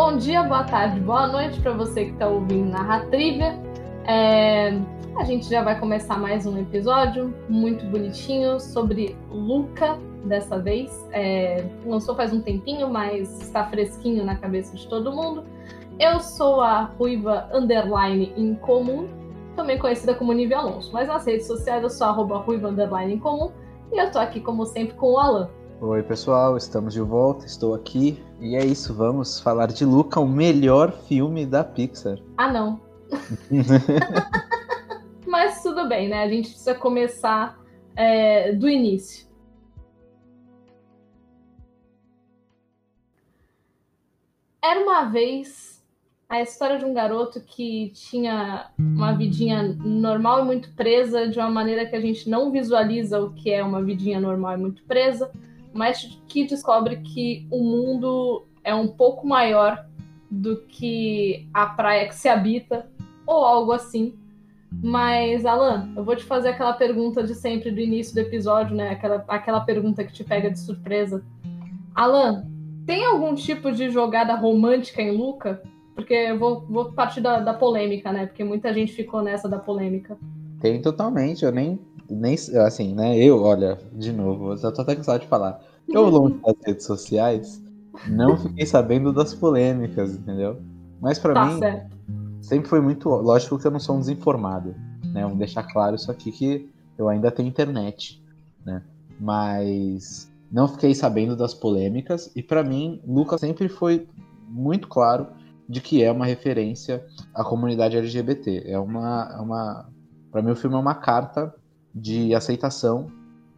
Bom dia, boa tarde, boa noite para você que está ouvindo Narratrivia. É, a gente já vai começar mais um episódio muito bonitinho sobre Luca dessa vez. É, lançou faz um tempinho, mas está fresquinho na cabeça de todo mundo. Eu sou a Ruiva Underline Incomum, também conhecida como Nive Alonso, mas nas redes sociais eu sou a Ruiva Underline e eu tô aqui como sempre com o Alan. Oi pessoal, estamos de volta, estou aqui e é isso, vamos falar de Luca, o melhor filme da Pixar. Ah não. Mas tudo bem, né? A gente precisa começar é, do início. Era uma vez a história de um garoto que tinha uma vidinha normal e muito presa, de uma maneira que a gente não visualiza o que é uma vidinha normal e muito presa, mas que descobre que o mundo é um pouco maior do que a praia que se habita, ou algo assim. Mas, Alan, eu vou te fazer aquela pergunta de sempre do início do episódio, né? Aquela, aquela pergunta que te pega de surpresa. Alan, tem algum tipo de jogada romântica em Luca? Porque eu vou, vou partir da, da polêmica, né? Porque muita gente ficou nessa da polêmica. Tem totalmente, eu nem, nem assim, né? Eu, olha, de novo, eu tô até cansado de falar. Eu, ao longo das redes sociais, não fiquei sabendo das polêmicas, entendeu? Mas para tá mim, certo. sempre foi muito. Lógico que eu não sou um desinformado, né? Vamos deixar claro isso aqui que eu ainda tenho internet, né? Mas não fiquei sabendo das polêmicas e para mim, Lucas sempre foi muito claro de que é uma referência à comunidade LGBT. É uma, é uma para mim o filme é uma carta de aceitação.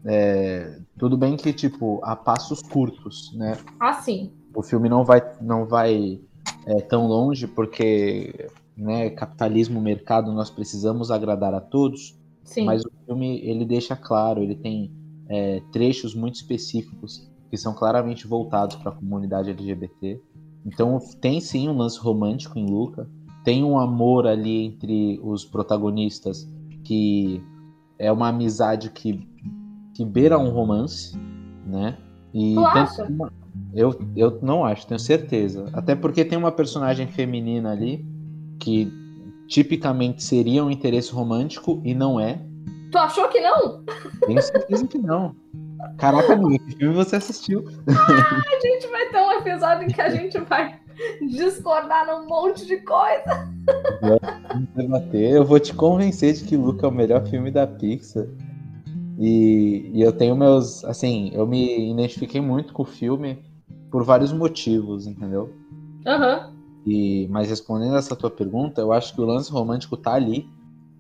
É, tudo bem que tipo a passos curtos, né? Ah, sim. O filme não vai não vai é, tão longe porque né, capitalismo, mercado, nós precisamos agradar a todos. Sim. Mas o filme ele deixa claro, ele tem é, trechos muito específicos que são claramente voltados para a comunidade LGBT. Então tem sim um lance romântico em Luca, tem um amor ali entre os protagonistas que é uma amizade que, que beira um romance, né? E uma- eu, eu não acho, tenho certeza. Até porque tem uma personagem feminina ali que tipicamente seria um interesse romântico e não é. Tu achou que não? Tenho certeza que não. Caraca, amigo, que filme você assistiu? A gente vai ter um episódio em que a gente vai discordar num monte de coisa. Eu vou te convencer de que Luca é o melhor filme da Pixar. E, e eu tenho meus. Assim, eu me identifiquei muito com o filme por vários motivos, entendeu? Aham. E, mas respondendo essa tua pergunta, eu acho que o lance romântico tá ali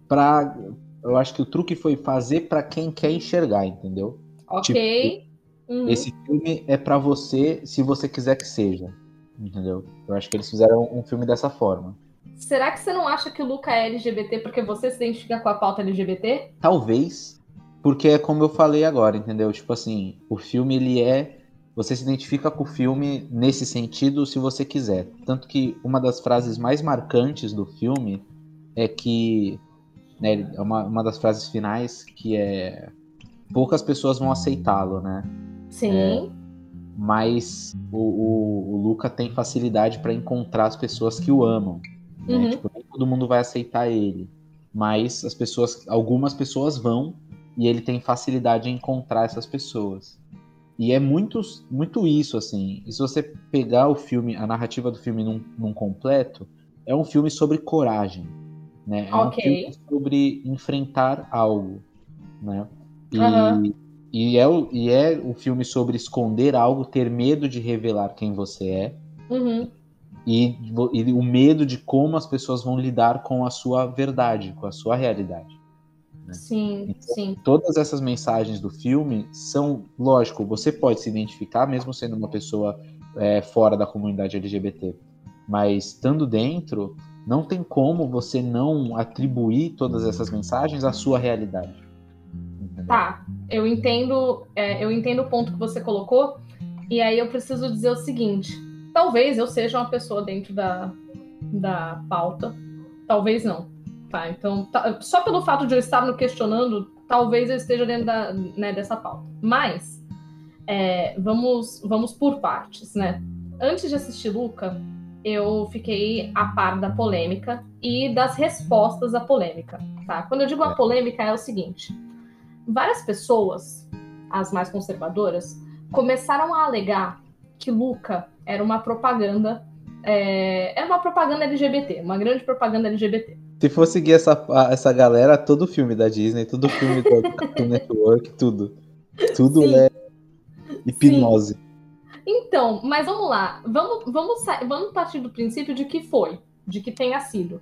pra. Eu acho que o truque foi fazer pra quem quer enxergar, entendeu? Ok. Uhum. Esse filme é pra você se você quiser que seja, entendeu? Eu acho que eles fizeram um filme dessa forma. Será que você não acha que o Luca é LGBT porque você se identifica com a pauta LGBT? Talvez, porque é como eu falei agora, entendeu? Tipo assim, o filme ele é. Você se identifica com o filme nesse sentido se você quiser. Tanto que uma das frases mais marcantes do filme é que. Né, é uma, uma das frases finais que é. Poucas pessoas vão aceitá-lo, né? Sim. É. Mas o, o, o Luca tem facilidade para encontrar as pessoas que o amam. né? Uhum. Tipo, nem todo mundo vai aceitar ele. Mas as pessoas, algumas pessoas vão e ele tem facilidade em encontrar essas pessoas. E é muito, muito isso, assim. E se você pegar o filme, a narrativa do filme num, num completo, é um filme sobre coragem. Né? É um Ok. filme sobre enfrentar algo. Né? E, Aham. e, é o, e é o filme sobre esconder algo, ter medo de revelar quem você é. Uhum. E, e o medo de como as pessoas vão lidar com a sua verdade, com a sua realidade. Sim, sim. Todas essas mensagens do filme são, lógico, você pode se identificar mesmo sendo uma pessoa é, fora da comunidade LGBT, mas estando dentro, não tem como você não atribuir todas essas mensagens à sua realidade. Entendeu? Tá. Eu entendo, é, eu entendo o ponto que você colocou. E aí eu preciso dizer o seguinte: talvez eu seja uma pessoa dentro da, da pauta, talvez não. Tá, então, tá- só pelo fato de eu estar me questionando, talvez eu esteja dentro da, né, dessa pauta. Mas, é, vamos, vamos por partes, né? Antes de assistir Luca, eu fiquei a par da polêmica e das respostas à polêmica, tá? Quando eu digo a polêmica é o seguinte: várias pessoas, as mais conservadoras, começaram a alegar que Luca era uma propaganda, é, era uma propaganda LGBT, uma grande propaganda LGBT. Se for seguir essa, essa galera, todo filme da Disney, todo filme do Cartoon Network, tudo. Tudo Sim. é hipnose. Sim. Então, mas vamos lá. Vamos, vamos, vamos partir do princípio de que foi, de que tenha sido.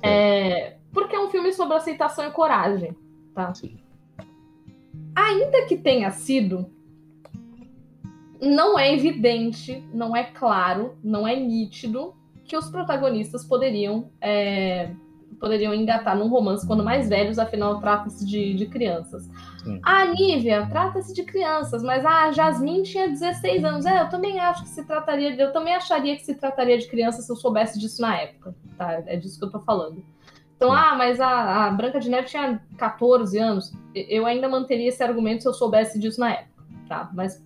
É, porque é um filme sobre aceitação e coragem, tá? Sim. Ainda que tenha sido, não é evidente, não é claro, não é nítido que os protagonistas poderiam é, poderiam engatar num romance quando mais velhos, afinal trata-se de, de crianças. Sim. A Nívia trata-se de crianças, mas a Jasmine tinha 16 anos. É, eu também acho que se trataria, eu também acharia que se trataria de criança se eu soubesse disso na época, tá? É disso que eu tô falando. Então, ah, mas a, a Branca de Neve tinha 14 anos. Eu ainda manteria esse argumento se eu soubesse disso na época, tá? Mas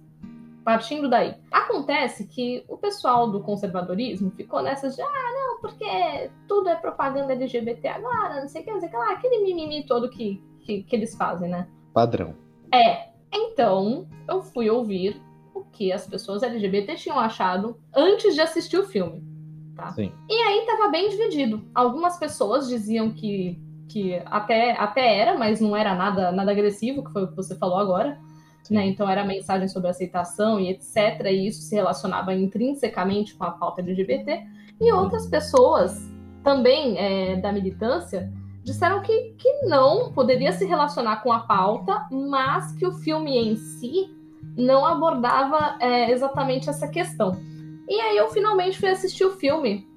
partindo daí. Acontece que o pessoal do conservadorismo ficou nessas de, ah, não, porque tudo é propaganda LGBT agora, não sei o que, não sei o que lá, aquele mimimi todo que, que, que eles fazem, né? Padrão. É. Então, eu fui ouvir o que as pessoas LGBT tinham achado antes de assistir o filme. Tá? Sim. E aí tava bem dividido. Algumas pessoas diziam que, que até, até era, mas não era nada, nada agressivo, que foi o que você falou agora. Né? Então era mensagem sobre aceitação e etc. E isso se relacionava intrinsecamente com a pauta LGBT. E outras pessoas, também é, da militância, disseram que, que não poderia se relacionar com a pauta, mas que o filme em si não abordava é, exatamente essa questão. E aí eu finalmente fui assistir o filme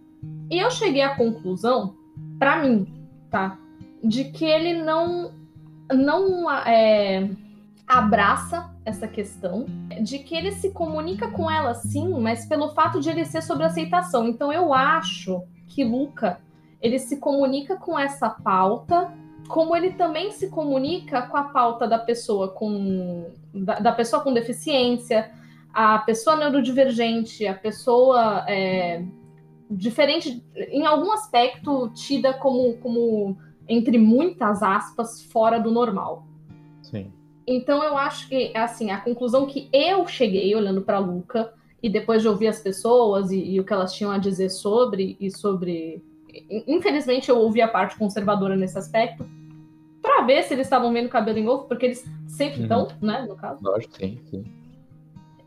e eu cheguei à conclusão, para mim, tá, de que ele não não é, abraça essa questão, de que ele se comunica com ela sim, mas pelo fato de ele ser sobre aceitação. Então eu acho que Luca ele se comunica com essa pauta, como ele também se comunica com a pauta da pessoa com da, da pessoa com deficiência, a pessoa neurodivergente, a pessoa é, diferente, em algum aspecto tida como, como entre muitas aspas fora do normal. Sim. Então eu acho que assim a conclusão que eu cheguei olhando para Luca e depois de ouvir as pessoas e, e, o que elas tinham a dizer sobre e sobre, infelizmente eu ouvi a parte conservadora nesse aspecto para ver se eles estavam vendo cabelo em ovo, porque eles sempre uhum. estão, né, no caso. Lógico, sim, sim.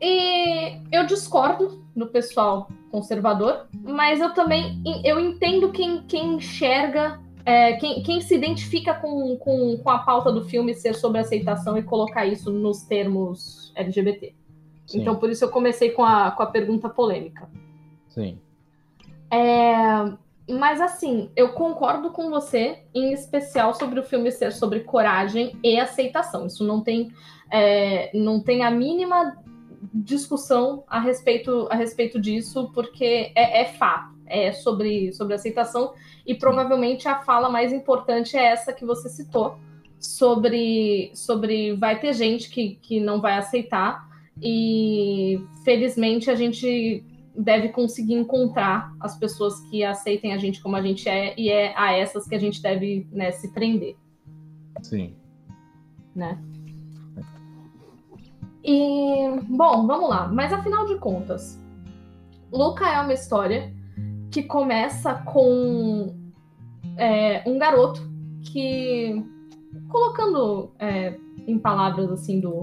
E eu discordo do pessoal conservador, mas eu também eu entendo quem, quem enxerga é, quem, quem, se identifica com, com, com, a pauta do filme ser sobre aceitação e colocar isso nos termos LGBT. Sim. Então, por isso eu comecei com a, com a pergunta polêmica. Sim. É, mas, assim, eu concordo com você, em especial sobre o filme ser sobre coragem e aceitação. Isso não tem, é, não tem a mínima discussão a respeito, a respeito disso, porque é, é fato é, sobre, sobre aceitação, e provavelmente a fala mais importante é essa que você citou, sobre, sobre vai ter gente que, que não vai aceitar, e felizmente a gente deve conseguir encontrar as pessoas que aceitem a gente como a gente é, e é a essas que a gente deve né, se prender. Sim. Né? E, bom, vamos lá. Mas afinal de contas, Luca é uma história que começa com é, um garoto que, colocando é, em palavras assim do,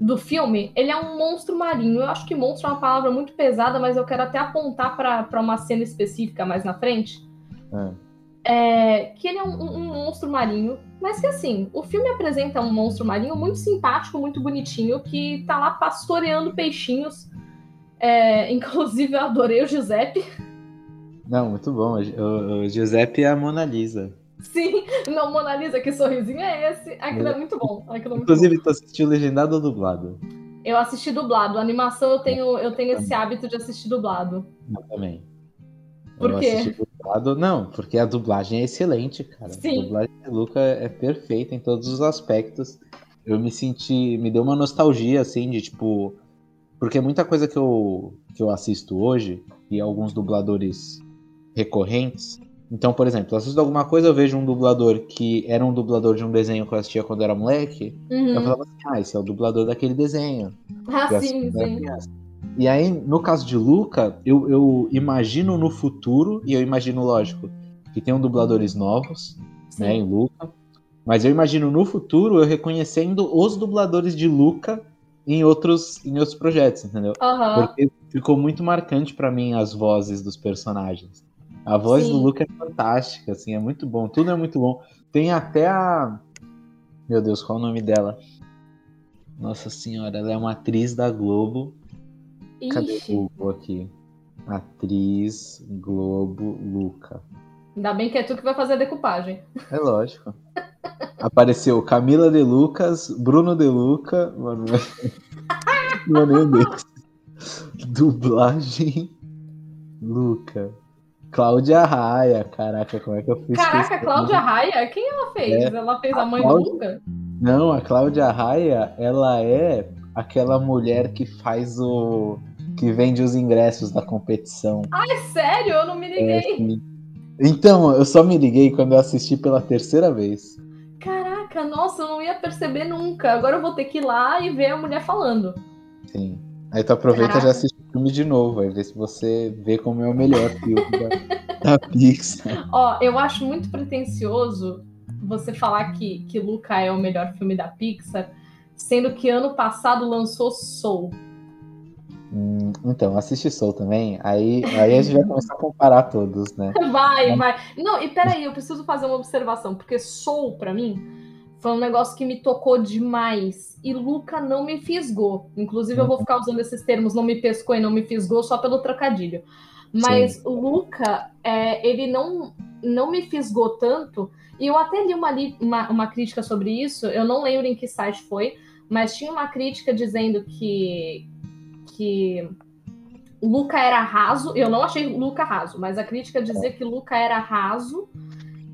do filme, ele é um monstro marinho. Eu acho que monstro é uma palavra muito pesada, mas eu quero até apontar para uma cena específica mais na frente. É. É, que ele é um, um, monstro marinho, mas que assim, o filme apresenta um monstro marinho muito simpático, muito bonitinho, que tá lá pastoreando peixinhos é, inclusive, eu adorei o Giuseppe. Não, muito bom. O, o Giuseppe é a Mona Lisa. Sim, não, Mona Lisa, que sorrisinho é esse? Aquilo é, é muito bom. Aquilo é muito inclusive, bom. tu assistiu legendado ou dublado? Eu assisti dublado. A animação eu tenho, eu tenho esse hábito de assistir dublado. Eu também. Por eu quê? Dublado, não, porque a dublagem é excelente, cara. Sim. A dublagem do Luca é perfeita em todos os aspectos. Eu me senti. Me deu uma nostalgia, assim, de tipo Porque muita coisa que eu, que eu assisto hoje, e alguns dubladores recorrentes. Então, por exemplo, eu assisto alguma coisa, eu vejo um dublador que era um dublador de um desenho que eu assistia quando eu era moleque. Uhum. Eu falava assim, ah, esse é o dublador daquele desenho. Ah, sim, sim. E aí, no caso de Luca, eu, eu imagino no futuro, e eu imagino, lógico, que tem um dubladores novos, sim. né, em Luca. Mas eu imagino no futuro eu reconhecendo os dubladores de Luca em outros, em outros projetos, entendeu? Aham. Porque ficou muito marcante pra mim as vozes dos personagens. A voz Sim. do Luca é fantástica, assim, é muito bom. Tudo é muito bom. Tem até a. Meu Deus, qual é o nome dela? Nossa senhora, ela é uma atriz da Globo. Cadê Ixi, o Google aqui? Atriz Globo Luca. ainda bem que é tu que vai fazer a decupagem. É lógico. Apareceu Camila De Lucas, Bruno De Luca. Mano, não é deles. Dublagem Luca. Cláudia Raia. Caraca, como é que eu fiz Caraca, isso? Cláudia Raia, quem ela fez? É. Ela fez a A mãe Cláudia- do Luca? Não, a Cláudia Raia, ela é aquela mulher que faz o. que vende os ingressos da competição. É sério? Eu não me É, liguei. sim. Então, eu só me liguei quando eu assisti pela terceira vez. Caraca, nossa, eu não ia perceber nunca. Agora eu vou ter que ir lá e ver a mulher falando. Sim. Aí tu aproveita e já assiste o filme de novo, aí vê se você vê como é o melhor filme da, da Pixar. Ó, eu acho muito pretencioso você falar que, que Luca é o melhor filme da Pixar, sendo que ano passado lançou Soul. Hum, então, assiste Soul também, aí, aí a gente vai começar a comparar todos, né? Vai, vai. Não, e peraí, eu preciso fazer uma observação, porque Soul, pra mim, foi um negócio que me tocou demais. E Luca não me fisgou. Inclusive, eu vou ficar usando esses termos, não me pescou e não me fisgou, só pelo trocadilho. Mas o Luca, é, ele não, não me fisgou tanto. E eu até li uma, li- uma, uma crítica sobre isso, eu não lembro em que site foi, mas tinha uma crítica dizendo que, que Luca era raso. Eu não achei Luca raso, mas a crítica dizia que Luca era raso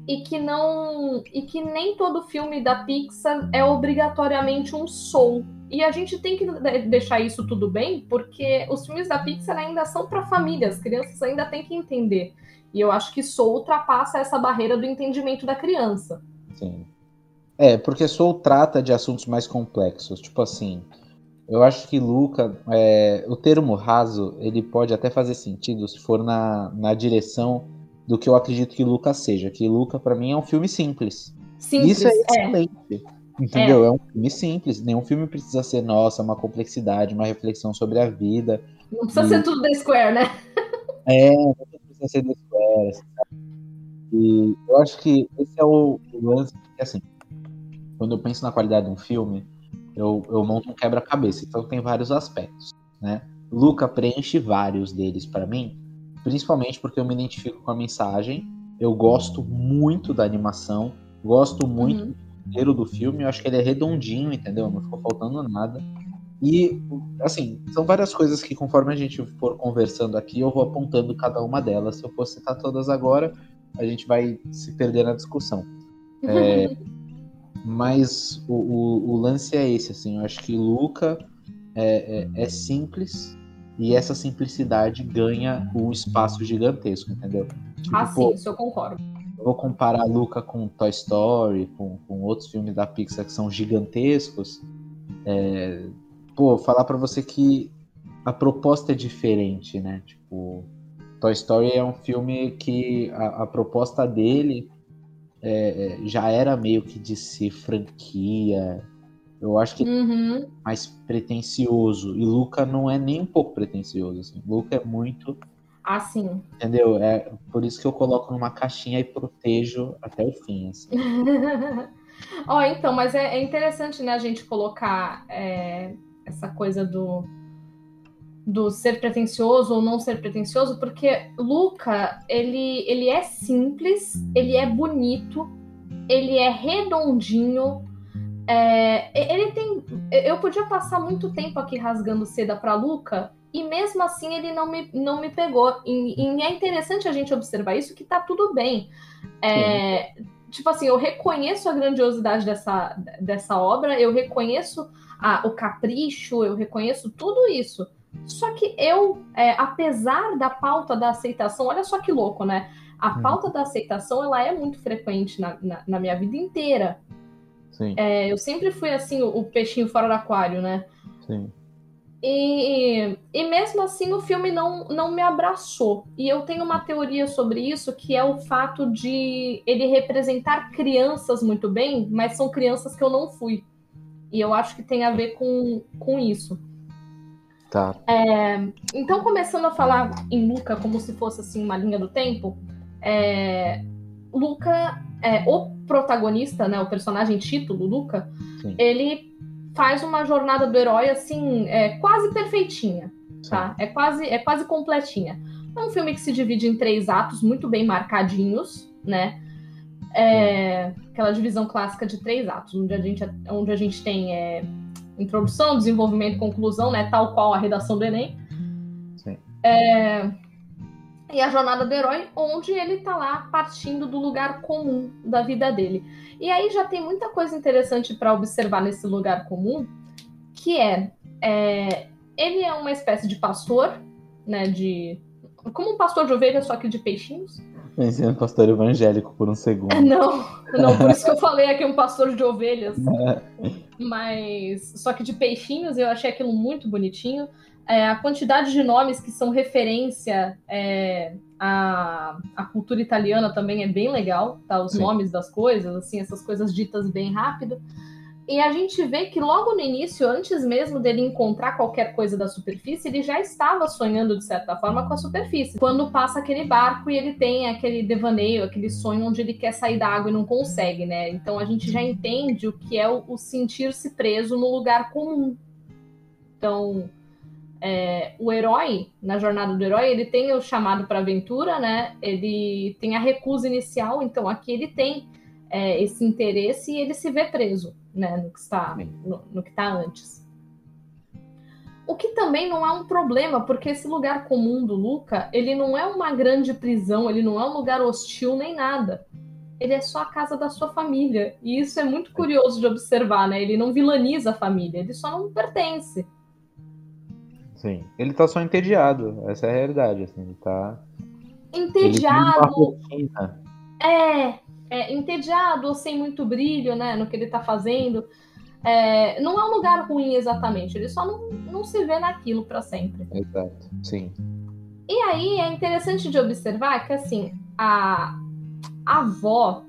e que não e que nem todo filme da Pixar é obrigatoriamente um soul. E a gente tem que de- deixar isso tudo bem, porque os filmes da Pixar ainda são para família, as crianças ainda têm que entender. E eu acho que Soul ultrapassa essa barreira do entendimento da criança. Sim. É, porque Soul trata de assuntos mais complexos. Tipo assim, eu acho que Luca, é, o termo raso, ele pode até fazer sentido se for na, na direção do que eu acredito que Luca seja. Que Luca, pra mim, é um filme simples. Simples, Isso é é. excelente. Entendeu? É. um filme simples. Nenhum filme precisa ser, nossa, uma complexidade, uma reflexão sobre a vida. Não precisa ser tudo da Square, né? É, não precisa ser do Square, sabe? E eu acho que esse é o, lance, porque assim, quando eu penso na qualidade de um filme, eu, eu monto um quebra-cabeça, então tem vários aspectos, né? Luca preenche vários deles pra mim, principalmente porque eu me identifico com a mensagem, eu gosto muito da animação, gosto muito Uhum. do roteiro do filme, eu acho que ele é redondinho, entendeu? Não ficou faltando nada. E, assim, são várias coisas que conforme a gente for conversando aqui, eu vou apontando cada uma delas. Se eu for citar todas agora, a gente vai se perder na discussão. É, mas o, o, o lance é esse, assim, eu acho que Luca é, é, é simples e essa simplicidade ganha um espaço gigantesco, entendeu? Tipo, ah, sim, isso eu concordo. vou comparar Luca com Toy Story, com, com outros filmes da Pixar que são gigantescos. É, pô, falar pra você que a proposta é diferente, né? Tipo, Toy Story é um filme que a, a proposta dele é, é, já era meio que de ser franquia. Eu acho que é Uhum. mais pretencioso. E Luca não é nem um pouco pretencioso. Assim. Luca é muito Ah, sim. Entendeu? É por isso que eu coloco numa caixinha e protejo até o fim. Assim. Ó, então, mas é, é interessante, né, a gente colocar é, essa coisa do, do ser pretencioso ou não ser pretencioso, porque Luca, ele, ele é simples, ele é bonito, ele é redondinho, é, ele tem... Eu podia passar muito tempo aqui rasgando seda pra Luca, e mesmo assim ele não me, não me pegou. E, e é interessante a gente observar isso, que tá tudo bem. É, tipo assim, eu reconheço a grandiosidade dessa, dessa obra, eu reconheço a, o capricho, eu reconheço tudo isso. Só que eu, é, apesar da pauta da aceitação, olha só que louco, né? A hum. pauta da aceitação, ela é muito frequente na, na, na minha vida inteira. É, eu sempre fui assim, o, o, peixinho fora do aquário, né? Sim. E, e mesmo assim o filme não, não me abraçou. E eu tenho uma teoria sobre isso, que é o fato de ele representar crianças muito bem, mas são crianças que eu não fui. E eu acho que tem a ver com, com isso. Tá. É, então, começando a falar em Luca como se fosse assim uma linha do tempo, é, Luca, é, o protagonista, né, o personagem título, Luca, Sim. ele faz uma jornada do herói assim, é, quase perfeitinha, tá? É quase, é quase completinha. É um filme que se divide em três atos muito bem marcadinhos, né? É, aquela divisão clássica de três atos, onde a gente, onde a gente tem é, introdução, desenvolvimento, conclusão, né? Tal qual a redação do Enem. Sim. É, e a jornada do herói, onde ele tá lá partindo do lugar comum da vida dele. E aí já tem muita coisa interessante para observar nesse lugar comum, que é, é, ele é uma espécie de pastor, né, de como um pastor de ovelhas, só que de peixinhos. Pensei no pastor evangélico por um segundo. Não, não, por isso que eu falei aqui um pastor de ovelhas. Mas só que de peixinhos, eu achei aquilo muito bonitinho. É, a quantidade de nomes que são referência é, à, à, cultura italiana também é bem legal, tá? Os Sim. nomes das coisas, assim, essas coisas ditas bem rápido. E a gente vê que logo no início, antes mesmo dele encontrar qualquer coisa da superfície, ele já estava sonhando de certa forma com a superfície. Quando passa aquele barco e ele tem aquele devaneio, aquele sonho onde ele quer sair da água e não consegue, né? Então a gente já entende o que é o, o sentir-se preso no lugar comum. Então, é, o herói, na jornada do herói, ele tem o chamado para aventura, né? Ele tem a recusa inicial, então aqui ele tem é, esse interesse e ele se vê preso, né? No que está, no, no que está antes. O que também não é um problema, porque esse lugar comum do Luca, ele não é uma grande prisão, ele não é um lugar hostil nem nada. Ele é só a casa da sua família. E isso é muito curioso de observar, né? Ele não vilaniza a família, ele só não pertence. Sim. Ele tá só entediado. Essa é a realidade, assim. Ele tá. Entediado. Ele é, é, entediado ou sem muito brilho, né? No que ele tá fazendo. É, não é um lugar ruim exatamente. Ele só não, não se vê naquilo para sempre. Exato. Sim. E aí é interessante de observar que assim, a, a avó.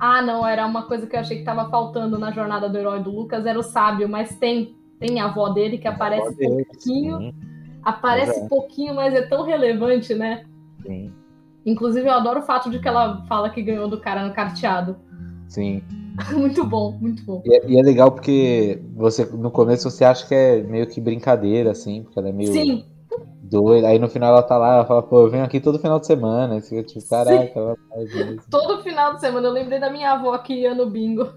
Ah, não, era uma coisa que eu achei que estava faltando na jornada do herói do Lucas, era o sábio, mas tem tem a avó dele que aparece dele, pouquinho. Sim. Aparece Exato. pouquinho, mas é tão relevante, né? Sim. Inclusive, eu adoro o fato de que ela fala que ganhou do cara no carteado. Sim. muito bom, muito bom. E é, e é, legal porque você no começo você acha que é meio que brincadeira, assim, porque ela é meio Sim. doida. Aí no final ela tá lá, ela fala, pô, eu venho aqui todo final de semana. Você, tipo, caraca, ela faz isso. Todo final de semana. Eu lembrei da minha avó que ia no bingo.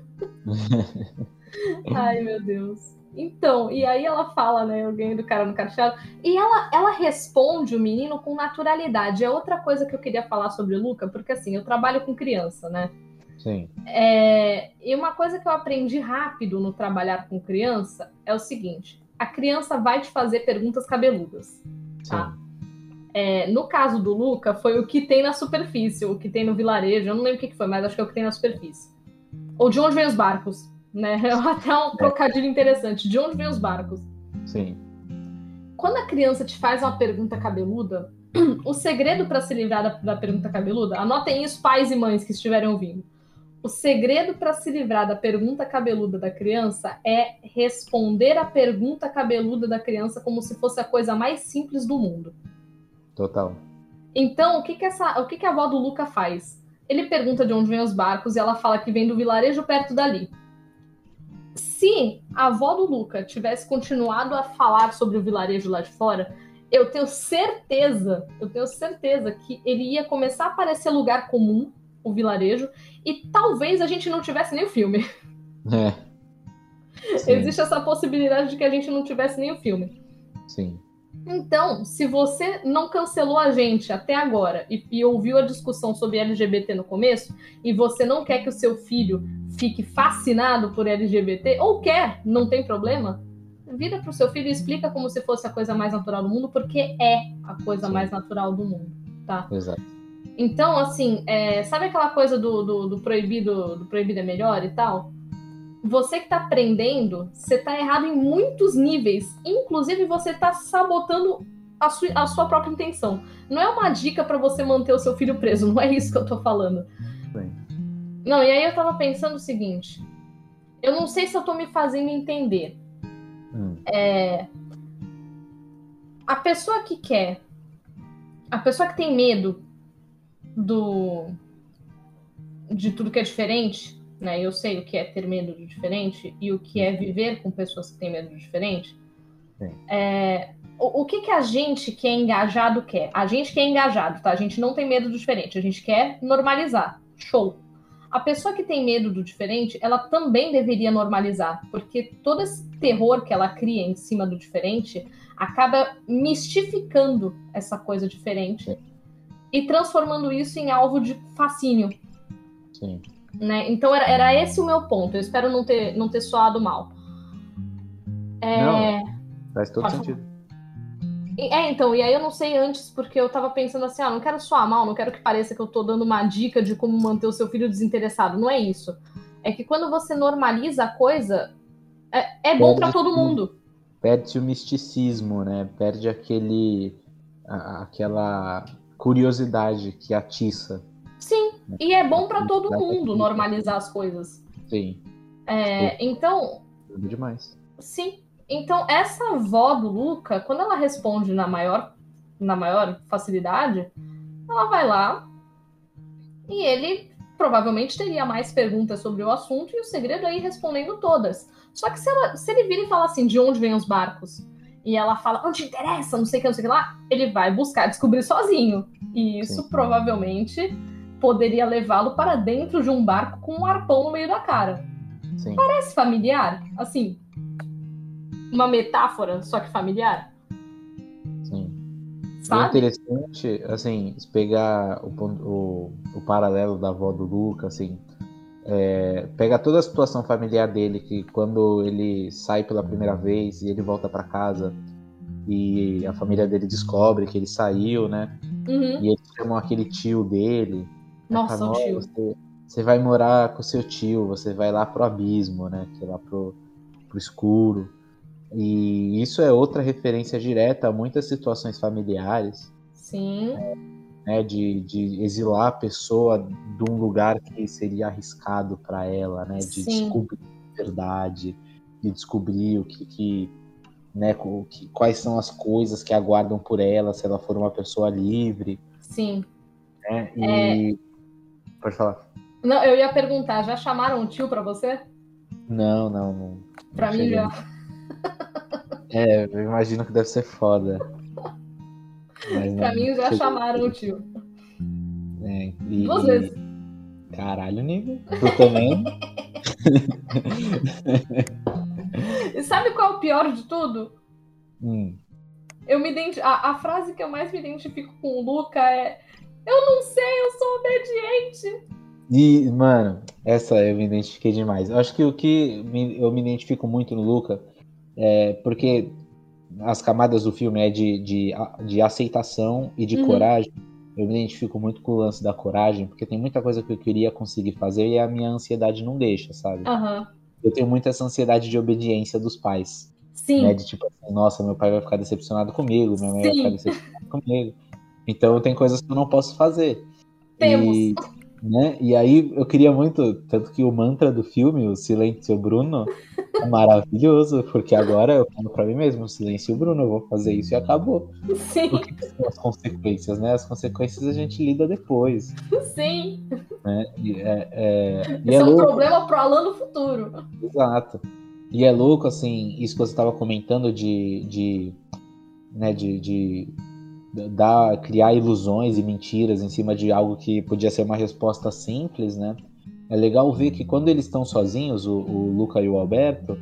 Ai, meu Deus. Então, e aí ela fala, né, eu ganhei do cara no cacheado, e ela, ela responde o menino com naturalidade. É outra coisa que eu queria falar sobre o Luca, porque assim, eu trabalho com criança, né? Sim. É, e uma coisa que eu aprendi rápido no trabalhar com criança é o seguinte: a criança vai te fazer perguntas cabeludas. Tá? É, no caso do Luca, foi o que tem na superfície, o que tem no vilarejo, eu não lembro o que foi, mas acho que é o que tem na superfície. Ou de onde vem os barcos né? É até um trocadilho interessante. De onde vêm os barcos? Sim. Quando a criança te faz uma pergunta cabeluda, o segredo para se livrar da, da, pergunta cabeluda, anotem isso, pais e mães que estiverem ouvindo. O segredo para se livrar da pergunta cabeluda da criança é responder a pergunta cabeluda da criança como se fosse a coisa mais simples do mundo. Total. Então, o que, que, essa, o que, que a avó do Luca faz? Ele pergunta de onde vêm os barcos e ela fala que vem do vilarejo perto dali se a avó do Luca tivesse continuado a falar sobre o vilarejo lá de fora, eu tenho certeza, eu tenho certeza que ele ia começar a parecer lugar comum, o vilarejo, e talvez a gente não tivesse nem o filme. É. Existe essa possibilidade de que a gente não tivesse nem o filme. Sim. Então, se você não cancelou a gente até agora e, e, ouviu a discussão sobre LGBT no começo, e você não quer que o seu filho fique fascinado por LGBT, ou quer, não tem problema, vira para o seu filho e explica como se fosse a coisa mais natural do mundo, porque é a coisa Sim. mais natural do mundo, tá? Exato. Então, assim, é, sabe aquela coisa do, do, do, proibido, do proibido é melhor e tal? Você que está aprendendo, você está errado em muitos níveis. Inclusive, você está sabotando a sua, a sua própria intenção. Não é uma dica para você manter o seu filho preso, não é isso que eu estou falando. Não, e aí eu estava pensando o seguinte: eu não sei se eu estou me fazendo entender. Hum. É, a pessoa que quer, a pessoa que tem medo do de tudo que é diferente, né? Eu sei o que é ter medo do diferente e o que é viver com pessoas que têm medo do diferente. É, o, o, que, que a gente que é engajado quer? A gente que é engajado, tá? A gente não tem medo do diferente, a gente quer normalizar. Show. A pessoa que tem medo do diferente, ela também deveria normalizar, porque todo esse terror que ela cria em cima do diferente acaba mistificando essa coisa diferente e transformando isso em alvo de fascínio. Sim. Né? Então era, era esse o meu ponto. Eu espero não ter, não ter soado mal. É... Não, faz todo sentido. É, então, e aí eu não sei antes, porque eu tava pensando assim, ah, não quero soar mal, não quero que pareça que eu tô dando uma dica de como manter o seu filho desinteressado. Não é isso. É que quando você normaliza a coisa, é, é bom para todo mundo. Perde o misticismo, né? Perde aquele. A, aquela curiosidade que atiça. Sim, e é bom para todo mundo normalizar as coisas. Sim. É, então. demais. Sim. Então, essa avó do Luca, quando ela responde na maior, na maior facilidade, ela vai lá e ele provavelmente teria mais perguntas sobre o assunto e o segredo é ir respondendo todas. Só que se, ela, se ele vira e fala assim, de onde vêm os barcos? e ela fala, onde interessa, não sei o que, não sei o que lá, ele vai buscar descobrir sozinho. E isso Sim. provavelmente poderia levá-lo para dentro de um barco com um arpão no meio da cara. Sim. Parece familiar? Assim, uma metáfora, só que familiar? Sim. Sabe? É interessante, assim, pegar o, o, o paralelo da avó do Luca, assim, é, pega toda a situação familiar dele, que quando ele sai pela primeira vez e ele volta para casa e a família dele descobre que ele saiu, né? Uhum. E eles chamam aquele tio dele. Nossa, fala, tio. Você, você, vai morar com seu tio, você vai lá pro abismo, né? Que é lá pro, pro escuro. E isso é outra referência direta a muitas situações familiares. Sim. Né, de, de exilar a pessoa de um lugar que seria arriscado para ela, né, de Sim. descobrir a verdade, de descobrir o que, que né, o que, quais são as coisas que aguardam por ela se ela for uma pessoa livre. Sim. Né, e... É... Pode falar. Não, eu ia perguntar, já chamaram o tio para você? Não, não. não para mim já. É, eu imagino que deve ser foda. Mas pra mim já chamaram o tio. É, e, Duas vezes. Caralho, nível. Tu também? e sabe qual é o pior de tudo? Hum. Eu me identi... a, a frase que eu mais me identifico com o Luca é Eu não sei, eu sou obediente. E, mano, essa eu me identifiquei demais. Eu acho que o que me, eu me identifico muito no Luca é porque as camadas do filme é de, de, de aceitação e de uhum. coragem. Eu me identifico muito com o lance da coragem, porque tem muita coisa que eu queria conseguir fazer e a minha ansiedade não deixa, sabe? Uhum. Eu tenho muito essa ansiedade de obediência dos pais. Sim. Né? De tipo assim, nossa, meu pai vai ficar decepcionado comigo, minha mãe Sim. vai ficar decepcionada comigo. Então tem coisas que eu não posso fazer. Temos. E né? E aí eu queria muito, tanto que o mantra do filme, o Silêncio Bruno, é maravilhoso, porque agora eu falo pra mim mesmo, Silêncio Bruno, eu vou fazer isso e acabou. Sim. O que são as consequências, né? As consequências a gente lida depois. Sim. Né? E é, é, e é, é um problema pro Alan no futuro. Exato. E é louco, assim, isso que você estava comentando de, de, né, de, de dar, criar ilusões e mentiras em cima de algo que podia ser uma resposta simples, né? É legal ver que quando eles estão sozinhos, o, o Luca e o Alberto,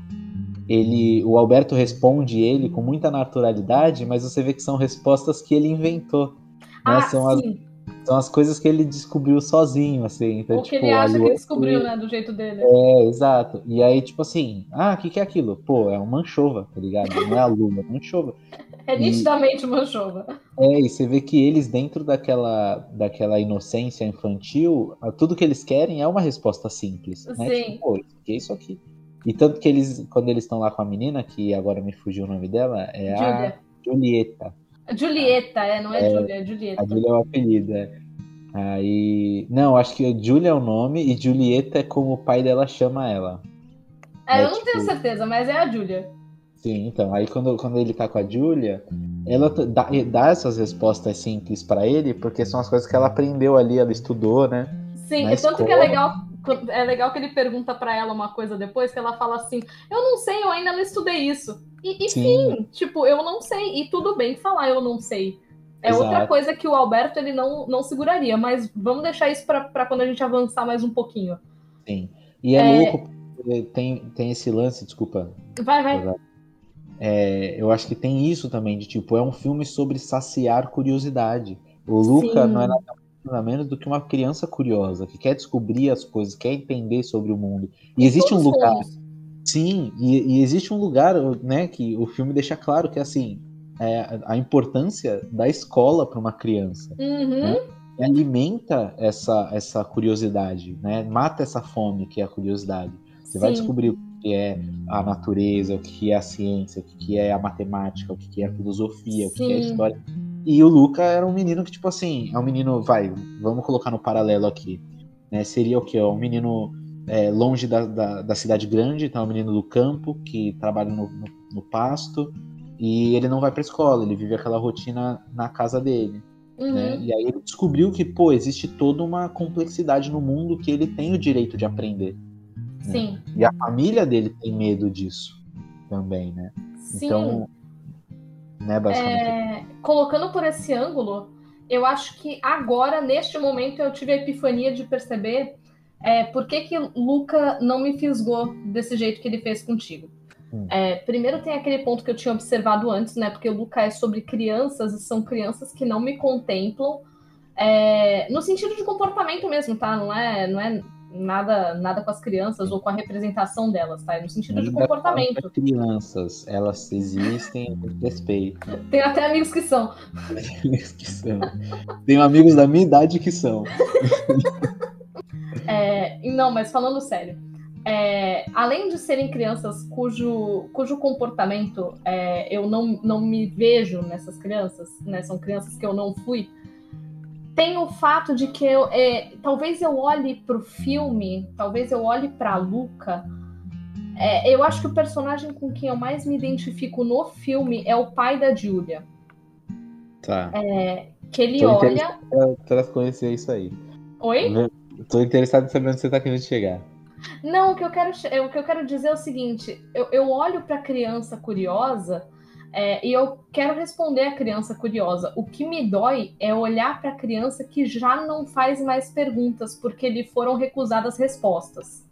ele, o Alberto responde ele com muita naturalidade, mas você vê que são respostas que ele inventou. Né? Ah, são, sim. as, são as coisas que ele descobriu sozinho, assim. Então, Ou que tipo, ele a acha que ele descobriu, né? Do jeito dele. É, exato. E aí, tipo assim, ah, o que, que é aquilo? Pô, é uma anchova, tá ligado? Não é a lua, é uma anchova. É E- nitidamente uma chuva. É, e você vê que eles, dentro daquela, daquela inocência infantil, a- tudo que eles querem é uma resposta simples. Né? Sim. Tipo, pô, aqui é isso aqui. E tanto que eles, quando eles estão lá com a menina, que agora me fugiu o nome dela, é a Julia. Julieta. Julieta, é, não é, Julia, é Julieta. A Julia é o apelido, é. Aí. Não, acho que Julia é o nome e Julieta é como o pai dela chama ela. É, é eu não tenho tipo- certeza, mas é a Julia. Sim, então, aí quando, quando ele tá com a Julia, ela t- dá, dá essas respostas simples pra ele, porque são as coisas que ela aprendeu ali, ela estudou, né? Sim, Na e tanto que é legal, é legal que ele pergunta pra ela uma coisa depois, que ela fala assim, eu não sei, eu ainda não estudei isso. E, e Sim. sim, tipo, eu não sei, e tudo bem falar eu não sei. É outra Exato. coisa que o Alberto ele não, não seguraria, mas vamos deixar isso pra, pra quando a gente avançar mais um pouquinho. Sim. E é, É. louco, tem, tem esse lance, desculpa. Vai, vai. É, eu acho que tem isso também, de tipo, é um filme sobre saciar curiosidade. O Luca Sim. não é nada menos do que uma criança curiosa, que quer descobrir as coisas, quer entender sobre o mundo. E existe um lugar. Sim, e, e existe um lugar, né, que o filme deixa claro que assim, é a importância da escola para uma criança. Uhum. E alimenta essa, essa curiosidade, né? Mata essa fome que é a curiosidade. Você vai Sim. descobrir o que é a natureza, o que é a ciência, o que é a matemática, o que é a filosofia, o que é a Sim. história. E o Luca era um menino que, tipo assim, é um menino, vai, vamos colocar no paralelo aqui. Né? Seria o quê? Um menino é, longe da, da, da cidade grande, então é um menino do campo que trabalha no, no, no pasto e ele não vai pra escola, ele vive aquela rotina na casa dele. Uhum. Né? E aí ele descobriu que, pô, existe toda uma complexidade no mundo que ele tem o direito de aprender. Sim. E a família dele tem medo disso também, né? Sim. Então, né, basicamente. É, colocando por esse ângulo, eu acho que agora, neste momento, eu tive a epifania de perceber é, por que, que Luca não me fisgou desse jeito que ele fez contigo. Hum. É, primeiro tem aquele ponto que eu tinha observado antes, né? Porque o Luca é sobre crianças e são crianças que não me contemplam é, no sentido de comportamento mesmo, tá? Não é, não é nada, nada com as crianças ou com a representação delas, tá? É no sentido de Ainda fala comportamento. crianças, elas existem, respeito. Tem até amigos que são. que são. Tenho amigos da minha idade que são. É, não, mas falando sério, é, além de serem crianças cujo, cujo comportamento é, eu não, não me vejo nessas crianças, né? São crianças que eu não fui. Tem o fato de que eu, é, talvez eu olhe pro filme, talvez eu olhe pra Luca. é, eu acho que o personagem com quem eu mais me identifico no filme é o pai da Julia. Tá. Que ele Tô olha. Pra, conhecer isso aí. Oi? Tô interessado em saber onde você tá querendo chegar. Não, o que eu quero, o que eu quero dizer é o seguinte: eu, eu olho para a criança curiosa é, e eu quero responder à criança curiosa. O que me dói é olhar para a criança que já não faz mais perguntas porque lhe foram recusadas respostas,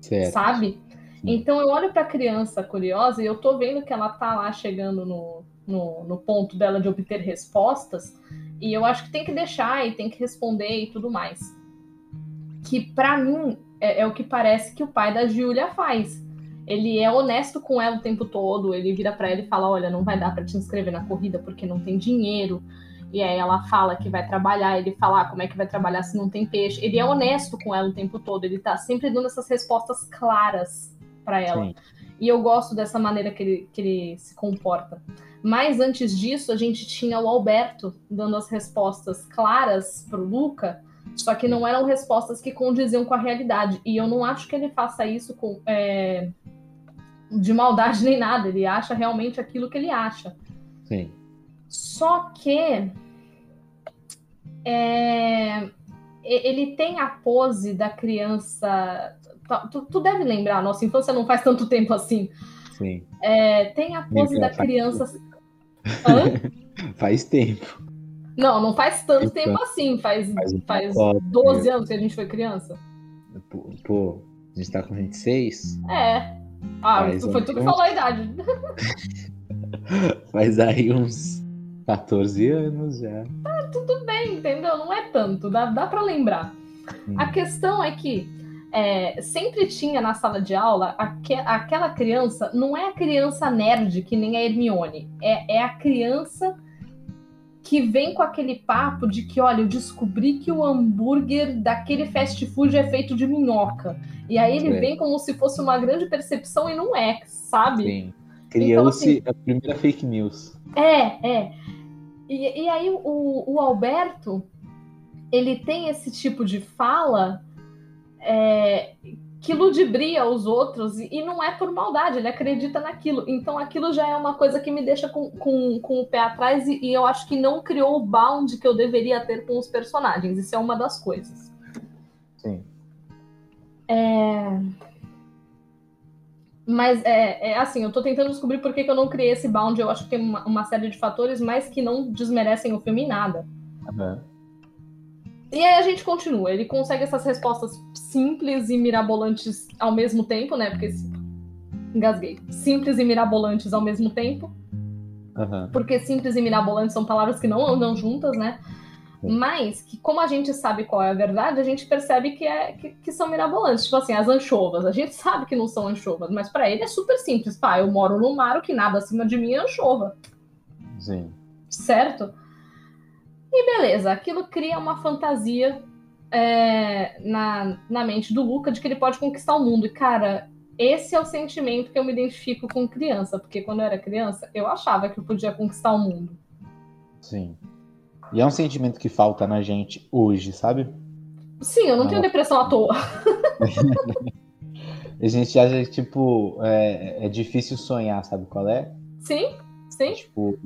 Certo. sabe? Então eu olho para a criança curiosa e eu tô vendo que ela tá lá chegando no, no, no ponto dela de obter respostas e eu acho que tem que deixar e tem que responder e tudo mais. Que para mim é, é o que parece que o pai da Júlia faz. Ele é honesto com ela o tempo todo, ele vira para ela e fala: Olha, não vai dar para te inscrever na corrida porque não tem dinheiro. E aí ela fala que vai trabalhar, ele fala: ah, Como é que vai trabalhar se não tem peixe? Ele é honesto com ela o tempo todo, ele tá sempre dando essas respostas claras para ela. Sim. E eu gosto dessa maneira que ele, que ele se comporta. Mas antes disso, a gente tinha o Alberto dando as respostas claras pro Luca, só que não eram respostas que condiziam com a realidade. E eu não acho que ele faça isso com, é, de maldade nem nada. Ele acha realmente aquilo que ele acha. Sim. Só que é, ele tem a pose da criança. Tu, tu deve lembrar, nossa infância não faz tanto tempo assim. Sim. É, tem a pose Lembra, da faz criança. Hã? Faz tempo. Não, não faz tanto tempo assim. Faz, faz faz pacote, 12 anos que a gente foi criança. Pô, pô, a gente tá com 26? É. Ah, Faz foi tu que falou a idade. Faz aí uns 14 anos já. Tá tudo bem, entendeu? Não é tanto, dá, dá para lembrar. Hum. A questão é que é, sempre tinha na sala de aula aque, aquela criança, não é a criança nerd que nem a Hermione, é, é a criança que vem com aquele papo de que, olha, eu descobri que o hambúrguer daquele fast food é feito de minhoca. E aí ele é. vem como se fosse uma grande percepção e não é, sabe? Sim. Criou-se então, assim, a primeira fake news. É, é. E, e aí o, o Alberto, ele tem esse tipo de fala é, que ludibria os outros e não é por maldade, ele acredita naquilo. Então aquilo já é uma coisa que me deixa com, com, com o pé atrás e, e eu acho que não criou o bound que eu deveria ter com os personagens. Isso é uma das coisas. Sim. É... Mas é, é, assim, eu tô tentando descobrir por que, que eu não criei esse bound. Eu acho que tem uma, uma, série de fatores, mas que não desmerecem o filme em nada. Uhum. E aí a gente continua. Ele consegue essas respostas simples e mirabolantes ao mesmo tempo, né? Porque engasguei. Simples e mirabolantes ao mesmo tempo. Uhum. Porque simples e mirabolantes são palavras que não andam juntas, né? Mas que, como a gente sabe qual é a verdade, a gente percebe que, é, que, que são mirabolantes. Tipo assim, as anchovas. A gente sabe que não são anchovas, mas para ele é super simples. Pá, eu moro no mar, o que nada acima de mim é anchova. Sim. Certo? E beleza, aquilo cria uma fantasia é, na, na mente do Luca de que ele pode conquistar o mundo. E, cara, esse é o sentimento que eu me identifico com criança, porque quando eu era criança, eu achava que eu podia conquistar o mundo. Sim. E é um sentimento que falta na gente hoje, sabe? Sim, eu não, não. tenho depressão à toa. a gente acha que, tipo, é, é difícil sonhar, sabe qual é? Sim. Sim. Tipo,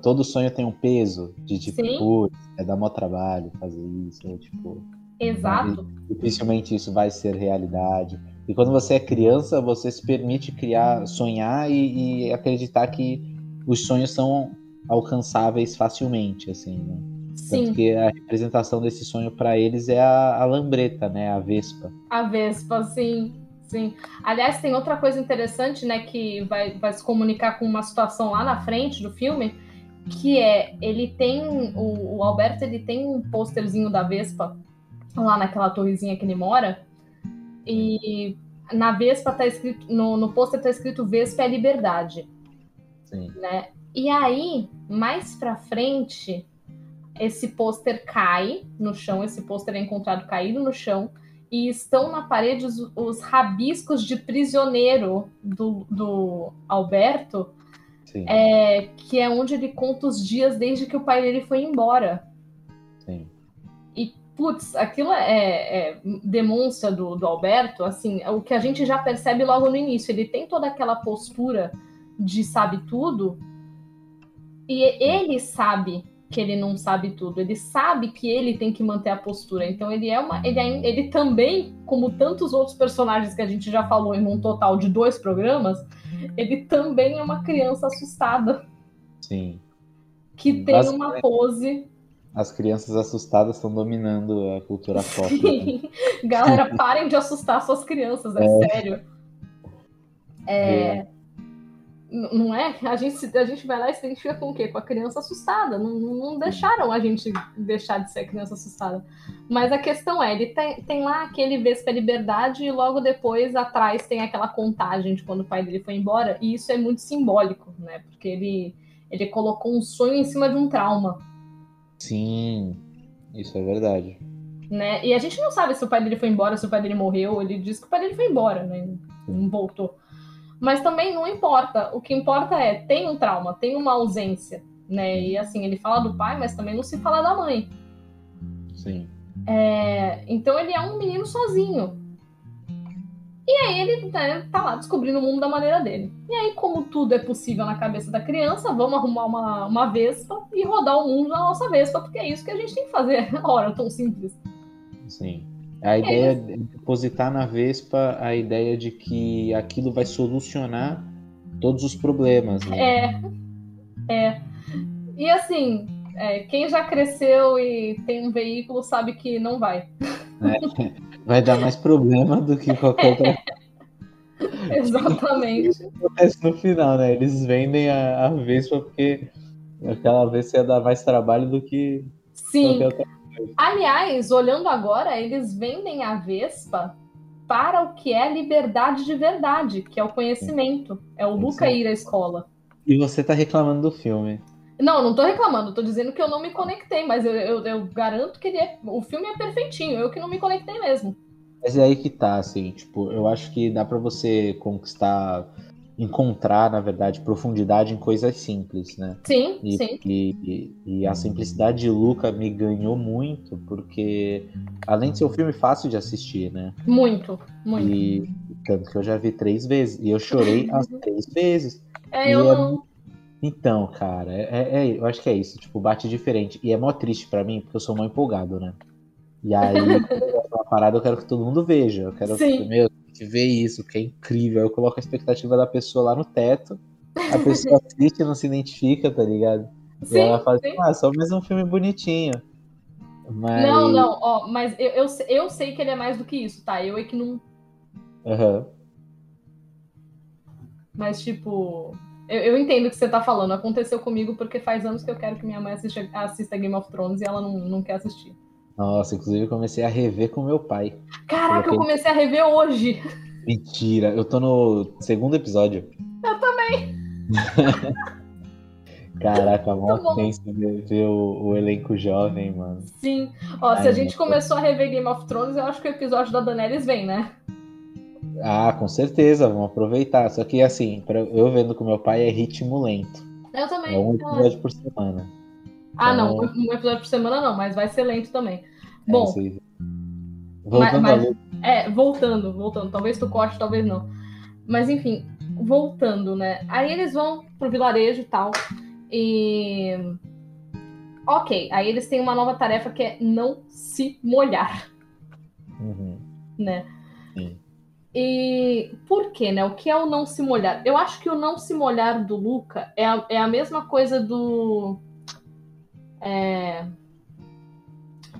todo sonho tem um peso de tipo, putz, é dar maior trabalho fazer isso, tipo. Exato. Dificilmente isso vai ser realidade. E quando você é criança, você se permite criar, sonhar e, e acreditar que os sonhos são alcançáveis facilmente, assim, né? Sim. Tanto que a representação desse sonho para eles é a, a lambreta, né? A vespa. A vespa, sim. Sim. Aliás, tem outra coisa interessante, né, que vai, vai se comunicar com uma situação lá na frente do filme, que é, ele tem, o, o Alberto, ele tem um pôsterzinho da Vespa lá naquela torrezinha que ele mora, e na Vespa tá escrito, no, no pôster tá escrito Vespa é liberdade. Sim. Né? E aí, mais pra frente, esse pôster cai no chão, esse pôster é encontrado caído no chão, e estão na parede os, os rabiscos de prisioneiro do, do Alberto, é, que é onde ele conta os dias desde que o pai dele foi embora. Sim. E, putz, aquilo é, é, demonstra do, do Alberto, assim, o que a gente já percebe logo no início. Ele tem toda aquela postura de sabe tudo, e ele sabe que ele não sabe tudo. Ele sabe que ele tem que manter a postura. Então ele é uma. Ele, é, ele também, como tantos outros personagens que a gente já falou em um total de dois programas, ele também é uma criança assustada. Sim. Que tem uma pose. As crianças assustadas estão dominando a cultura pop. Sim. Galera, parem de assustar suas crianças, é, é. sério. É. é. Não é? A gente, a gente vai lá e se identifica com o quê? Com a criança assustada. Não, não deixaram a gente deixar de ser criança assustada. Mas a questão é, ele tem, tem lá aquele Vespa Liberdade e logo depois atrás tem aquela contagem de quando o pai dele foi embora. E isso é muito simbólico, né? Porque ele, ele colocou um sonho em cima de um trauma. Sim, isso é verdade. Né? E a gente não sabe se o pai dele foi embora, se o pai dele morreu. Ele disse que o pai dele foi embora, né? Não voltou. Mas também não importa. O que importa é, tem um trauma, tem uma ausência, né? E assim, ele fala do pai, mas também não se fala da mãe. Sim. É, então ele é um menino sozinho. E aí ele né, tá lá descobrindo o mundo da maneira dele. E aí, como tudo é possível na cabeça da criança, vamos arrumar uma, uma Vespa e rodar o mundo na nossa Vespa, porque é isso que a gente tem que fazer. Ora, tão simples. Sim. A ideia é depositar na Vespa a ideia de que aquilo vai solucionar todos os problemas. Né? É, é. E assim, é, quem já cresceu e tem um veículo sabe que não vai. É, vai dar mais problema do que qualquer outra. Exatamente. Acontece no final, né? Eles vendem a, a Vespa porque aquela Vespa ia dar mais trabalho do que Sim. Aliás, olhando agora, eles vendem a Vespa para o que é liberdade de verdade, que é o conhecimento. É o Luca ir à escola. E você tá reclamando do filme. Não, não tô reclamando, tô dizendo que eu não me conectei, mas eu, eu, eu garanto que é, o filme é perfeitinho, eu que não me conectei mesmo. Mas é aí que tá, assim, tipo, eu acho que dá pra você conquistar, encontrar, na verdade, profundidade em coisas simples, né? Sim, E, sim. e, e a simplicidade de Luca me ganhou muito, porque além de ser um filme fácil de assistir, né? Muito, muito. E tanto que eu já vi três vezes. E eu chorei as três vezes. É, eu é- não. Então, cara, é, é- eu acho que é isso. Tipo, bate diferente. E é mó triste pra mim, porque eu sou mó empolgado, né? E aí, uma parada, eu quero que todo mundo veja. Eu quero Sim. meu, que ver isso, que é incrível. Eu coloco a expectativa da pessoa lá no teto. A pessoa assiste e não se identifica, tá ligado? e Sim, ela fala sim. assim, ah, só mais um filme bonitinho. Mas. Não, não, ó, mas eu, eu, eu sei que ele é mais do que isso, tá? Eu é que não. Aham. Mas, tipo. Eu, eu entendo o que você tá falando. Aconteceu comigo porque faz anos que eu quero que minha mãe assista, assista Game of Thrones e ela não, não quer assistir. Nossa, inclusive eu comecei a rever com meu pai. Caraca, eu comecei a rever hoje. Mentira, eu tô no segundo episódio. Eu também. Caraca, mó bom. tenso ver, o, o elenco jovem, mano. Sim. Ó, se Ai, a gente começou a rever Game of Thrones, eu acho que o episódio da Daenerys vem, né? Ah, com certeza, vamos aproveitar. Só que assim, pra- eu vendo com meu pai é ritmo lento. Eu também. É um eu episódio por semana. Ah, não, Então- um episódio por semana não, mas vai ser lento também. É Bom, aí. Voltando mas- Lu- é, voltando, voltando. Talvez tu corte, talvez não. Mas enfim, voltando, né? Aí eles vão pro vilarejo e tal. E. Ok, aí eles têm uma nova tarefa que é não se molhar, Uhum. né? Sim. E por quê, né? O que é o não se molhar? Eu acho que o não se molhar do Luca é a, é a mesma coisa do. É,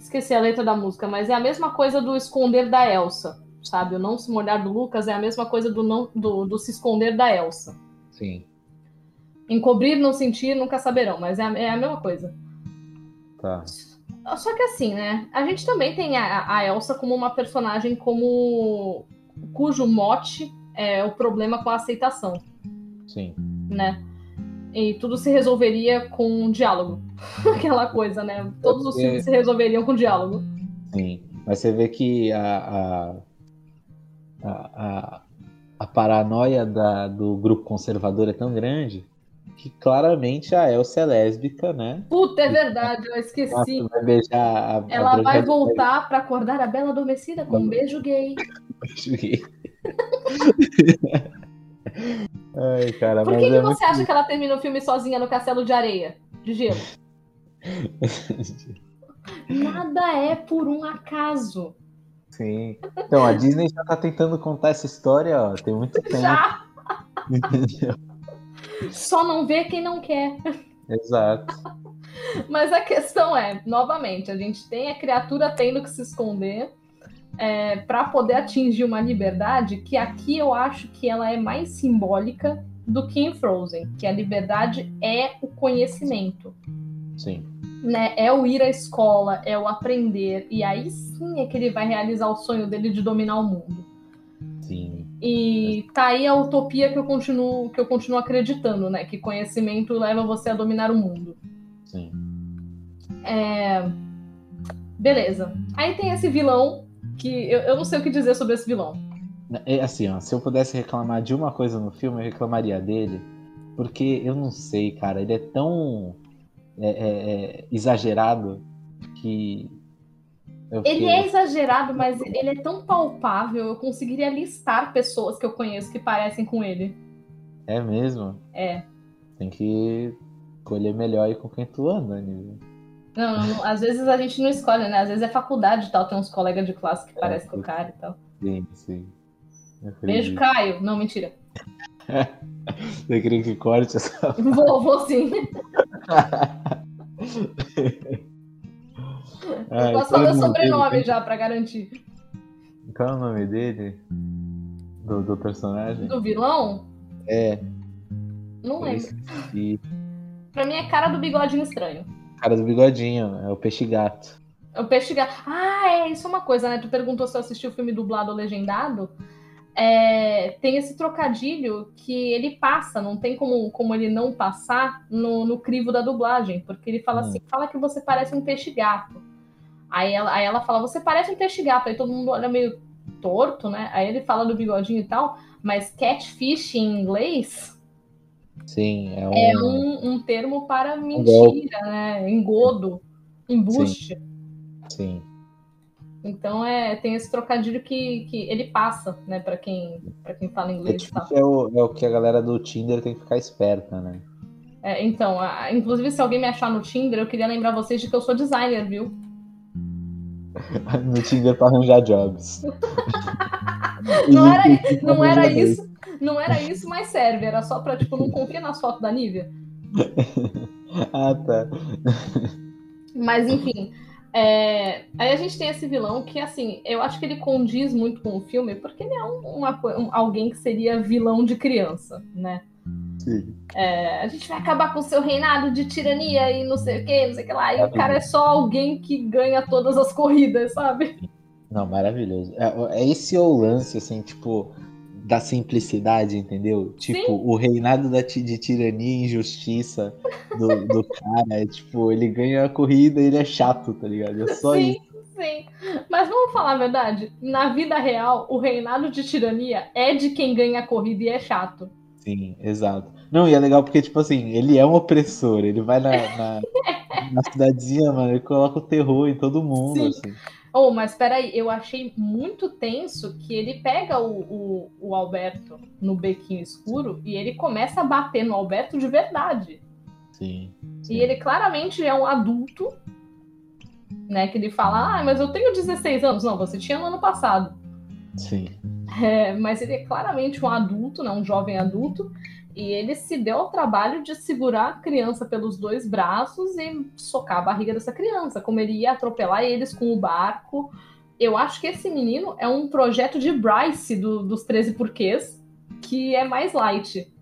Esqueci a letra da música, mas é a mesma coisa do esconder da Elsa, sabe? O não se molhar do Lucas é a mesma coisa do, não, do, do se esconder da Elsa. Sim, Encobrir, não sentir, nunca saberão, mas é a, é a mesma coisa. tá. Só que assim, né? A gente também tem a, a Elsa como uma personagem como cujo mote é o problema com a aceitação, Sim. né? E tudo se resolveria com um diálogo. Aquela coisa, né? Todos os filmes se resolveriam com diálogo. Sim. Mas você vê que a, a, a, a, a paranoia da, do grupo conservador é tão grande que claramente a Elsa é lésbica, né? Puta, é verdade, eu esqueci. Nossa, vai a, a Ela Branca vai voltar pra acordar a Bela Adormecida com um beijo gay. Neve. Ai, cara, Por que, que é você acha que ela termina o filme sozinha no castelo de areia? De gelo? Nada é por um acaso. Sim. Então, a Disney já tá tentando contar essa história, ó, tem muito tempo. Já! Só não vê quem não quer. Exato. Mas a questão é, novamente, a gente tem a criatura tendo que se esconder é, para poder atingir uma liberdade que aqui eu acho que ela é mais simbólica do que em Frozen, que a liberdade é o conhecimento. Sim. né? É o ir à escola, é o aprender, e aí sim é que ele vai realizar o sonho dele de dominar o mundo. Sim. E tá aí a utopia que eu continuo, que eu continuo acreditando, né? Que conhecimento leva você a dominar o mundo. Sim. É... Beleza. Aí tem esse vilão que eu, eu não sei o que dizer sobre esse vilão. É assim, ó, se eu pudesse reclamar de uma coisa no filme, eu reclamaria dele, porque eu não sei, cara, ele é tão é, é, é, exagerado que. eu Ele fiquei- é exagerado, mas ele é tão palpável, eu conseguiria listar pessoas que eu conheço que parecem com ele. É mesmo? É. Tem que escolher melhor aí com quem tu anda, né? Não, não, não, às vezes a gente não escolhe, né? Às vezes é faculdade e tal, tem uns colegas de classe que parecem com o cara e tal. Sim, sim. Beijo. Caio. Não, mentira. Você queria que corte essa. Vou, vou sim. Ai, Posso qual é falar o nome sobrenome dele? já pra garantir. Qual é o nome dele? do, do personagem? Do vilão? É. Não lembro. esqueci. Pra mim é cara do bigodinho estranho. Cara do bigodinho, é o peixe gato. É o peixe gato. Ah, é, isso é uma coisa, né? Tu perguntou se eu assisti o filme dublado ou legendado. É, tem esse trocadilho que ele passa, não tem como, como ele não passar no, no crivo da dublagem, porque ele fala Hum. assim, fala que você parece um peixe gato. Aí ela, aí ela fala, você parece um peixe gato, aí todo mundo olha meio torto, né? Aí ele fala do bigodinho e tal, mas catfish em inglês Sim, é um. é um, um termo para mentira, né? Engodo, embuste. Sim. Então é, tem esse trocadilho que, que ele passa, né, para quem, pra quem fala É, inglês difícil, é, o, é o que a galera do Tinder tem que ficar esperta, né? É, então, a- inclusive, se alguém me achar no Tinder, eu queria lembrar vocês de que eu sou designer, viu? No Tinder pra arranjar jobs. Não era, não era isso, não era isso, mas serve. Era só pra, tipo, não confia nas fotos da Nívia. Ah, tá. Mas, enfim. É, Aí a gente tem esse vilão que, assim, eu acho que ele condiz muito com o filme, porque ele é um- uma um- alguém que seria vilão de criança, né? Sim. É, a gente vai acabar com o seu reinado de tirania e não sei o que, não sei o que lá. E o cara é só alguém que ganha todas as corridas, sabe? Não, maravilhoso. É, é esse é o lance, assim, tipo, da simplicidade, entendeu? Tipo, Sim. o reinado da, de tirania e injustiça do, do cara. É tipo, ele ganha a corrida e ele é chato, tá ligado? É só sim, isso. sim. Mas vamos falar a verdade? Na vida real, o reinado de tirania é de quem ganha a corrida e é chato. Sim, exato. Não, e é legal porque, tipo assim, ele é um opressor. Ele vai na, na, na cidadezinha, mano, ele coloca o terror em todo mundo, Sim. assim. Oh, mas peraí, eu achei muito tenso que ele pega o, o, o Alberto no bequinho escuro e ele começa a bater no Alberto de verdade. Sim. sim. E ele claramente é um adulto, né? Que ele fala, ah, mas eu tenho 16 anos. Não, você tinha no ano passado. Sim. É, mas ele é claramente um adulto, né, um jovem adulto, e ele se deu ao trabalho de segurar a criança pelos dois braços e socar a barriga dessa criança, como ele ia atropelar eles com o barco. Eu acho que esse menino é um projeto de Bryce do- dos 13 porquês, que é mais light.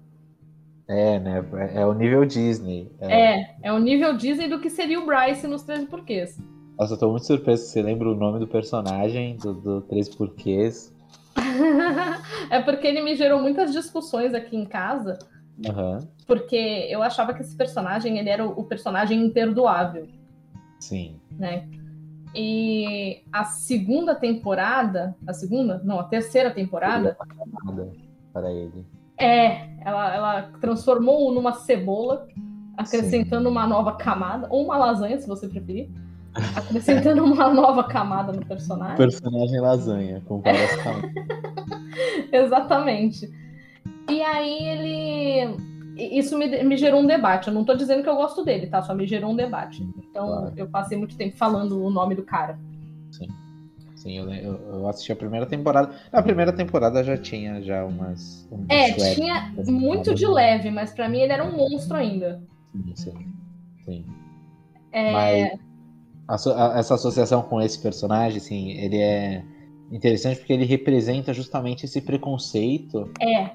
É, né? É o nível Disney. É, é o nível Disney do que seria o Bryce nos 13 porquês. Nossa, eu tô muito surpreso que você lembra o nome do personagem, do, do Três Porquês. é porque ele me gerou muitas discussões aqui em casa, Aham, porque eu achava que esse personagem ele era o o personagem imperdoável. sim. né? E a segunda temporada, a segunda? Não, a terceira temporada, para ele. é, ela, ela transformou-o numa cebola, acrescentando uma nova camada, ou uma lasanha, se você preferir, acrescentando uma nova camada no personagem. Personagem lasanha, com várias camadas. Exatamente. E aí ele. Isso me, me gerou um debate. Eu não tô dizendo que eu gosto dele, tá? Só me gerou um debate. Então Claro. eu passei muito tempo falando o nome do cara. Sim, eu, eu, eu assisti a primeira temporada. Na primeira temporada já tinha já umas. Um É, tinha muito de leve, mas pra mim ele era um monstro ainda. Sim, sim. sim. É, Mas a- essa associação com esse personagem, assim, ele é interessante porque ele representa justamente esse preconceito, é,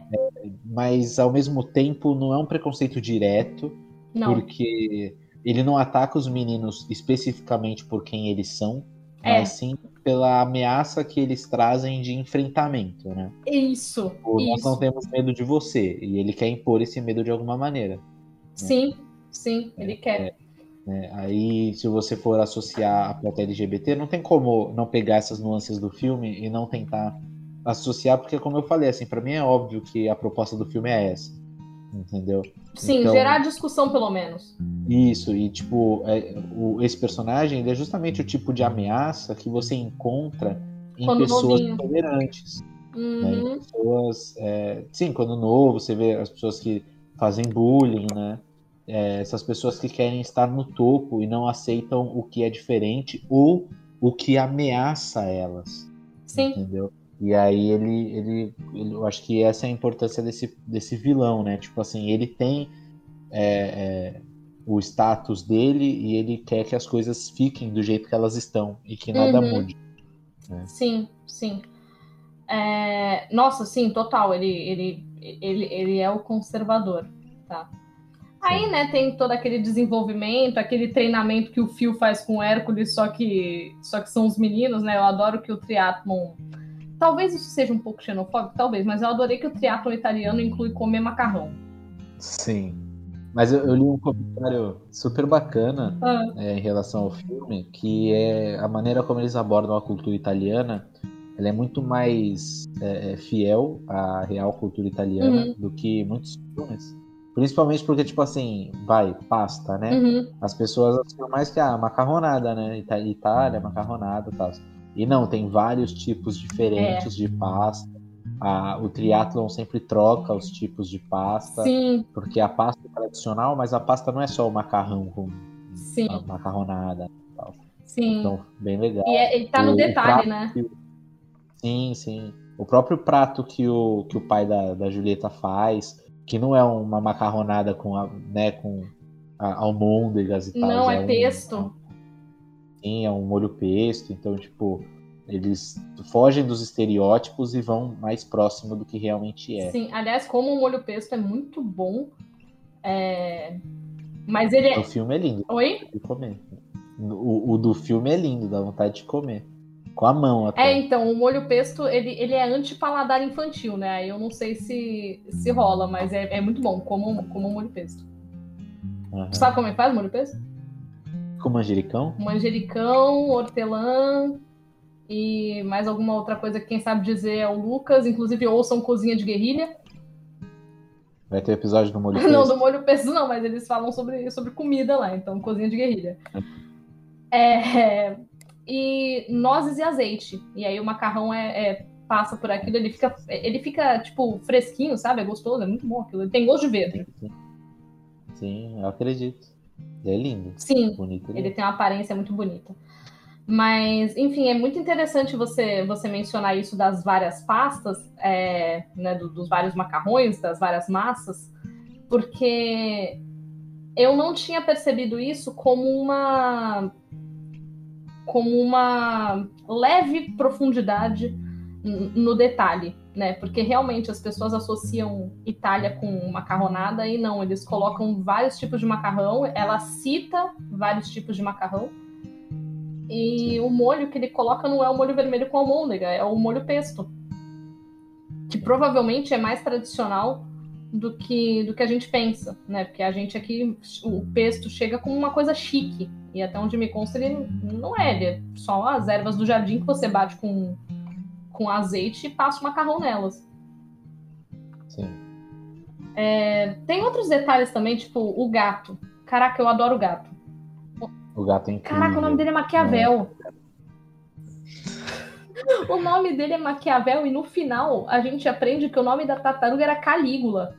mas ao mesmo tempo não é um preconceito direto, não. porque ele não ataca os meninos especificamente por quem eles são, É. mas sim pela ameaça que eles trazem de enfrentamento, né? Isso, O, nós não isso. temos medo de você, e ele quer impor esse medo de alguma maneira. Sim, sim, ele quer. Né? Aí, se você for associar a pauta LGBT, não tem como não pegar essas nuances do filme e não tentar associar, porque como eu falei, assim, para mim é óbvio que a proposta do filme é essa, entendeu? Sim, Então- gerar discussão pelo menos. Isso, e tipo, é, o, esse personagem ele é justamente o tipo de ameaça que você encontra em Quando pessoas novinho. intolerantes. né? Uhum, pessoas, é, sim, quando novo, você vê as pessoas que fazem bullying, né? É, essas pessoas que querem estar no topo e não aceitam o que é diferente ou o que ameaça elas, Sim, entendeu? E aí ele, ele, ele- eu acho que essa é a importância desse, desse vilão, né? Tipo assim, ele tem é, é, o status dele e ele quer que as coisas fiquem do jeito que elas estão e que nada Uhum. mude. sim, sim. É, nossa, sim, total. Ele, ele, ele, ele é o conservador, tá? Aí, né, tem todo aquele desenvolvimento, aquele treinamento que o Phil faz com o Hércules, só que, só que são os meninos, né? Eu adoro que o triatlon. Talvez isso seja um pouco xenofóbico, talvez, mas eu adorei que o triatlon italiano inclui comer macarrão. Sim. Mas eu, eu li um comentário super bacana ah. é, em relação ao filme, que é a maneira como eles abordam a cultura italiana. Ela é muito mais é, é fiel à real cultura italiana uhum. do que muitos filmes. Principalmente porque, tipo assim, vai, pasta, né? Uhum. As pessoas acham mais que a ah, macarronada, né? Itália, macarronada e tal. E não, tem vários tipos diferentes é. de pasta. A, o triatlon sempre troca os tipos de pasta. Sim. Porque a pasta é tradicional, mas a pasta não é só o macarrão com Sim. a macarronada e tal. Sim. Então, bem legal. E é, ele tá no o, detalhe, o né? Que, sim, sim. O próprio prato que o, que o pai da, da Julieta faz, que não é uma macarronada com, a, né, com a, almôndegas e tal. Não, é, é pesto. Um, sim, é um molho pesto. Então, tipo, eles fogem dos estereótipos e vão mais próximo do que realmente é. Sim, aliás, como o molho pesto é muito bom, é... mas ele é... O filme é lindo. Oi? O, o do filme é lindo, dá vontade de comer. Com a mão até. É, então, o molho pesto, ele, ele é anti-paladar infantil, né? Eu não sei se, se rola, mas é, é muito bom, como, como molho pesto. Uhum. sabe como é que faz o molho pesto? Com manjericão? Manjericão, hortelã e mais alguma outra coisa que quem sabe dizer é o Lucas. Inclusive, ouçam Cozinha de Guerrilha. Vai ter episódio do molho pesto? não, do molho pesto não, mas eles falam sobre, sobre comida lá, então Cozinha de Guerrilha. É, e nozes e azeite. E aí o macarrão é, é, passa por aquilo, ele fica, ele fica tipo fresquinho, sabe? É gostoso, é muito bom aquilo. Ele tem gosto de verde. Sim, sim eu acredito. Ele é lindo. Sim, bonito, ele tem uma aparência muito bonita. Mas, enfim, é muito interessante você, você mencionar isso das várias pastas, é, né, do, dos vários macarrões, das várias massas, porque eu não tinha percebido isso como uma como uma leve profundidade no detalhe, né? Porque realmente as pessoas associam Itália com macarronada e não, eles colocam vários tipos de macarrão, ela cita vários tipos de macarrão. E Sim. o molho que ele coloca não é o molho vermelho com almôndega, é o molho pesto. Que provavelmente é mais tradicional do que do que a gente pensa, né? Porque a gente aqui o pesto chega como uma coisa chique e até onde me consta ele não é, ele é só as ervas do jardim que você bate com com azeite e passa o macarrão nelas. Sim. É, tem outros detalhes também, tipo o gato. Caraca, eu adoro o gato. O gato é incrível. Caraca, o nome dele é Maquiavel. É. O nome dele é Maquiavel e no final a gente aprende que o nome da tartaruga era Calígula.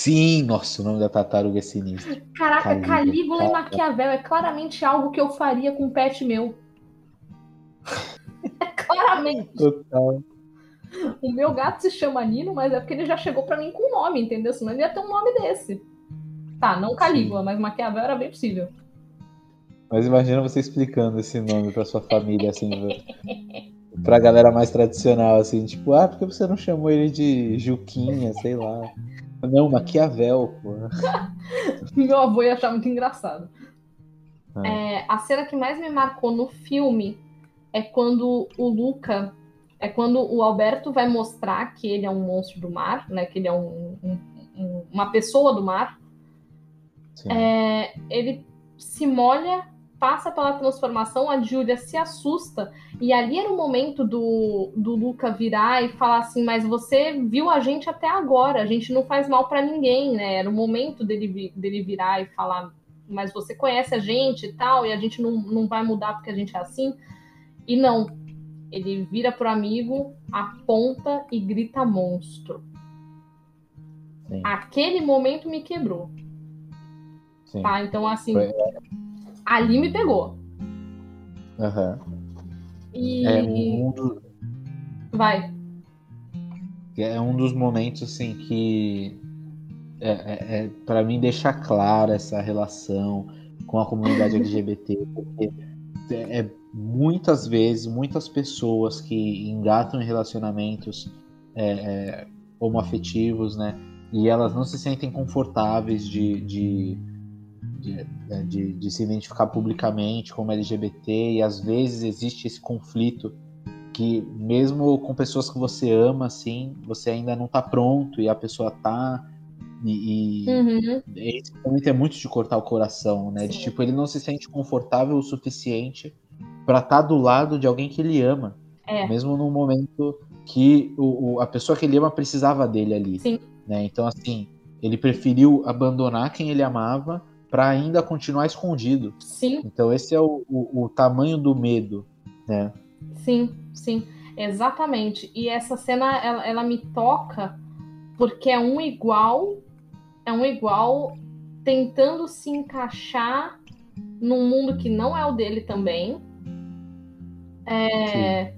Sim, nossa, o nome da tartaruga é sinistro. Caraca, Calígula, Calígula e Maquiavel é claramente algo que eu faria com um pet meu. É claramente. Total. O meu gato se chama Nino, mas é porque ele já chegou para mim com um nome, entendeu? Senão ele ia ter um nome desse. Tá, não Calígula, Sim. mas Maquiavel era bem possível. Mas imagina você explicando esse nome pra sua família, assim, pra galera mais tradicional, assim, tipo, ah, por que você não chamou ele de Juquinha, sei lá. Não, Maquiavel, pô. Meu avô ia achar muito engraçado. Ah. É, a cena que mais me marcou no filme é quando o Luca. É quando o Alberto vai mostrar que ele é um monstro do mar, né? Que ele é um, um, um, uma pessoa do mar. É, ele se molha passa pela transformação, a Júlia se assusta, e ali era o momento do, do Luca virar e falar assim: Mas você viu a gente até agora, a gente não faz mal para ninguém, né? Era o momento dele, dele virar e falar: Mas você conhece a gente e tal, e a gente não, não vai mudar porque a gente é assim. E não, ele vira pro amigo, aponta e grita monstro. Sim. Aquele momento me quebrou. Sim. Tá, então assim. Foi ali me pegou. Aham. Uhum. E. É um do... Vai. É um dos momentos assim que. É, é, é para mim deixar clara essa relação com a comunidade LGBT, porque é, muitas vezes, muitas pessoas que engatam em relacionamentos é, é, homoafetivos, né? E elas não se sentem confortáveis de, de, de, é, de, de se identificar publicamente como LGBT, e às vezes existe esse conflito que mesmo com pessoas que você ama, assim, você ainda não tá pronto e a pessoa tá. E, e Uhum. esse momento é muito de cortar o coração, né? De Sim. tipo, ele não se sente confortável o suficiente pra estar do lado de alguém que ele ama. É. Mesmo num momento que o, o- a pessoa que ele ama precisava dele ali. Sim. Né? Então, assim, ele preferiu abandonar quem ele amava pra ainda continuar escondido. Sim, Então, esse é o, o, o tamanho do medo, né? sim, sim, exatamente. E essa cena, ela, ela me toca porque é um igual, é um igual tentando se encaixar num mundo que não é o dele também. É,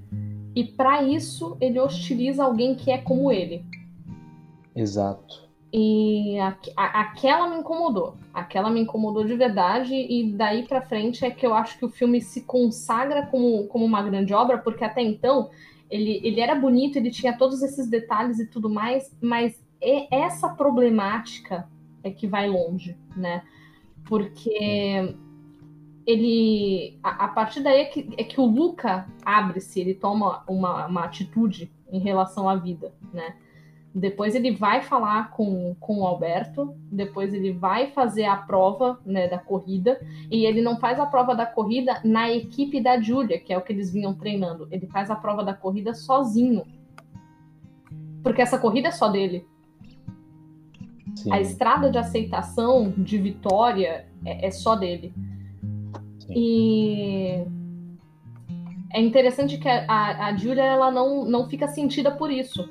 e para isso ele hostiliza alguém que é como ele. Exato. E a- a- aquela me incomodou. Aquela me incomodou de verdade. E daí pra frente é que eu acho que o filme se consagra como, como uma grande obra, porque até então ele, ele era bonito, ele tinha todos esses detalhes e tudo mais, mas é essa problemática é que vai longe, né? Porque ele. A, a partir daí é que, é que o Luca abre-se, ele toma uma, uma atitude em relação à vida, né? Depois ele vai falar com, com o Alberto, depois ele vai fazer a prova né, da corrida, e ele não faz a prova da corrida na equipe da Júlia, que é o que eles vinham treinando. Ele faz a prova da corrida sozinho. Porque essa corrida é só dele. Sim, A estrada de aceitação, de vitória, é, é só dele. Sim. E é interessante que a, a, a Julia ela não, não fica sentida por isso,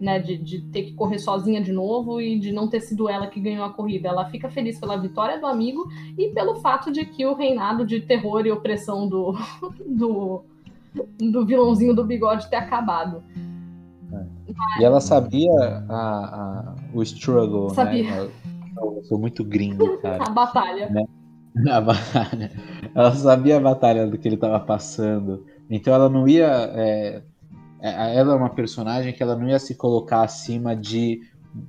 né? De, de ter que correr sozinha de novo e de não ter sido ela que ganhou a corrida. Ela fica feliz pela vitória do amigo e pelo fato de que o reinado de terror e opressão do, do, do vilãozinho do bigode ter acabado. E ela sabia a, a- o struggle, Sabia. né? Eu, sou muito gringo, cara. A batalha. A batalha. Ela sabia a batalha do que ele estava passando. Então ela não ia. é, é, ela é uma personagem que ela não ia se colocar acima de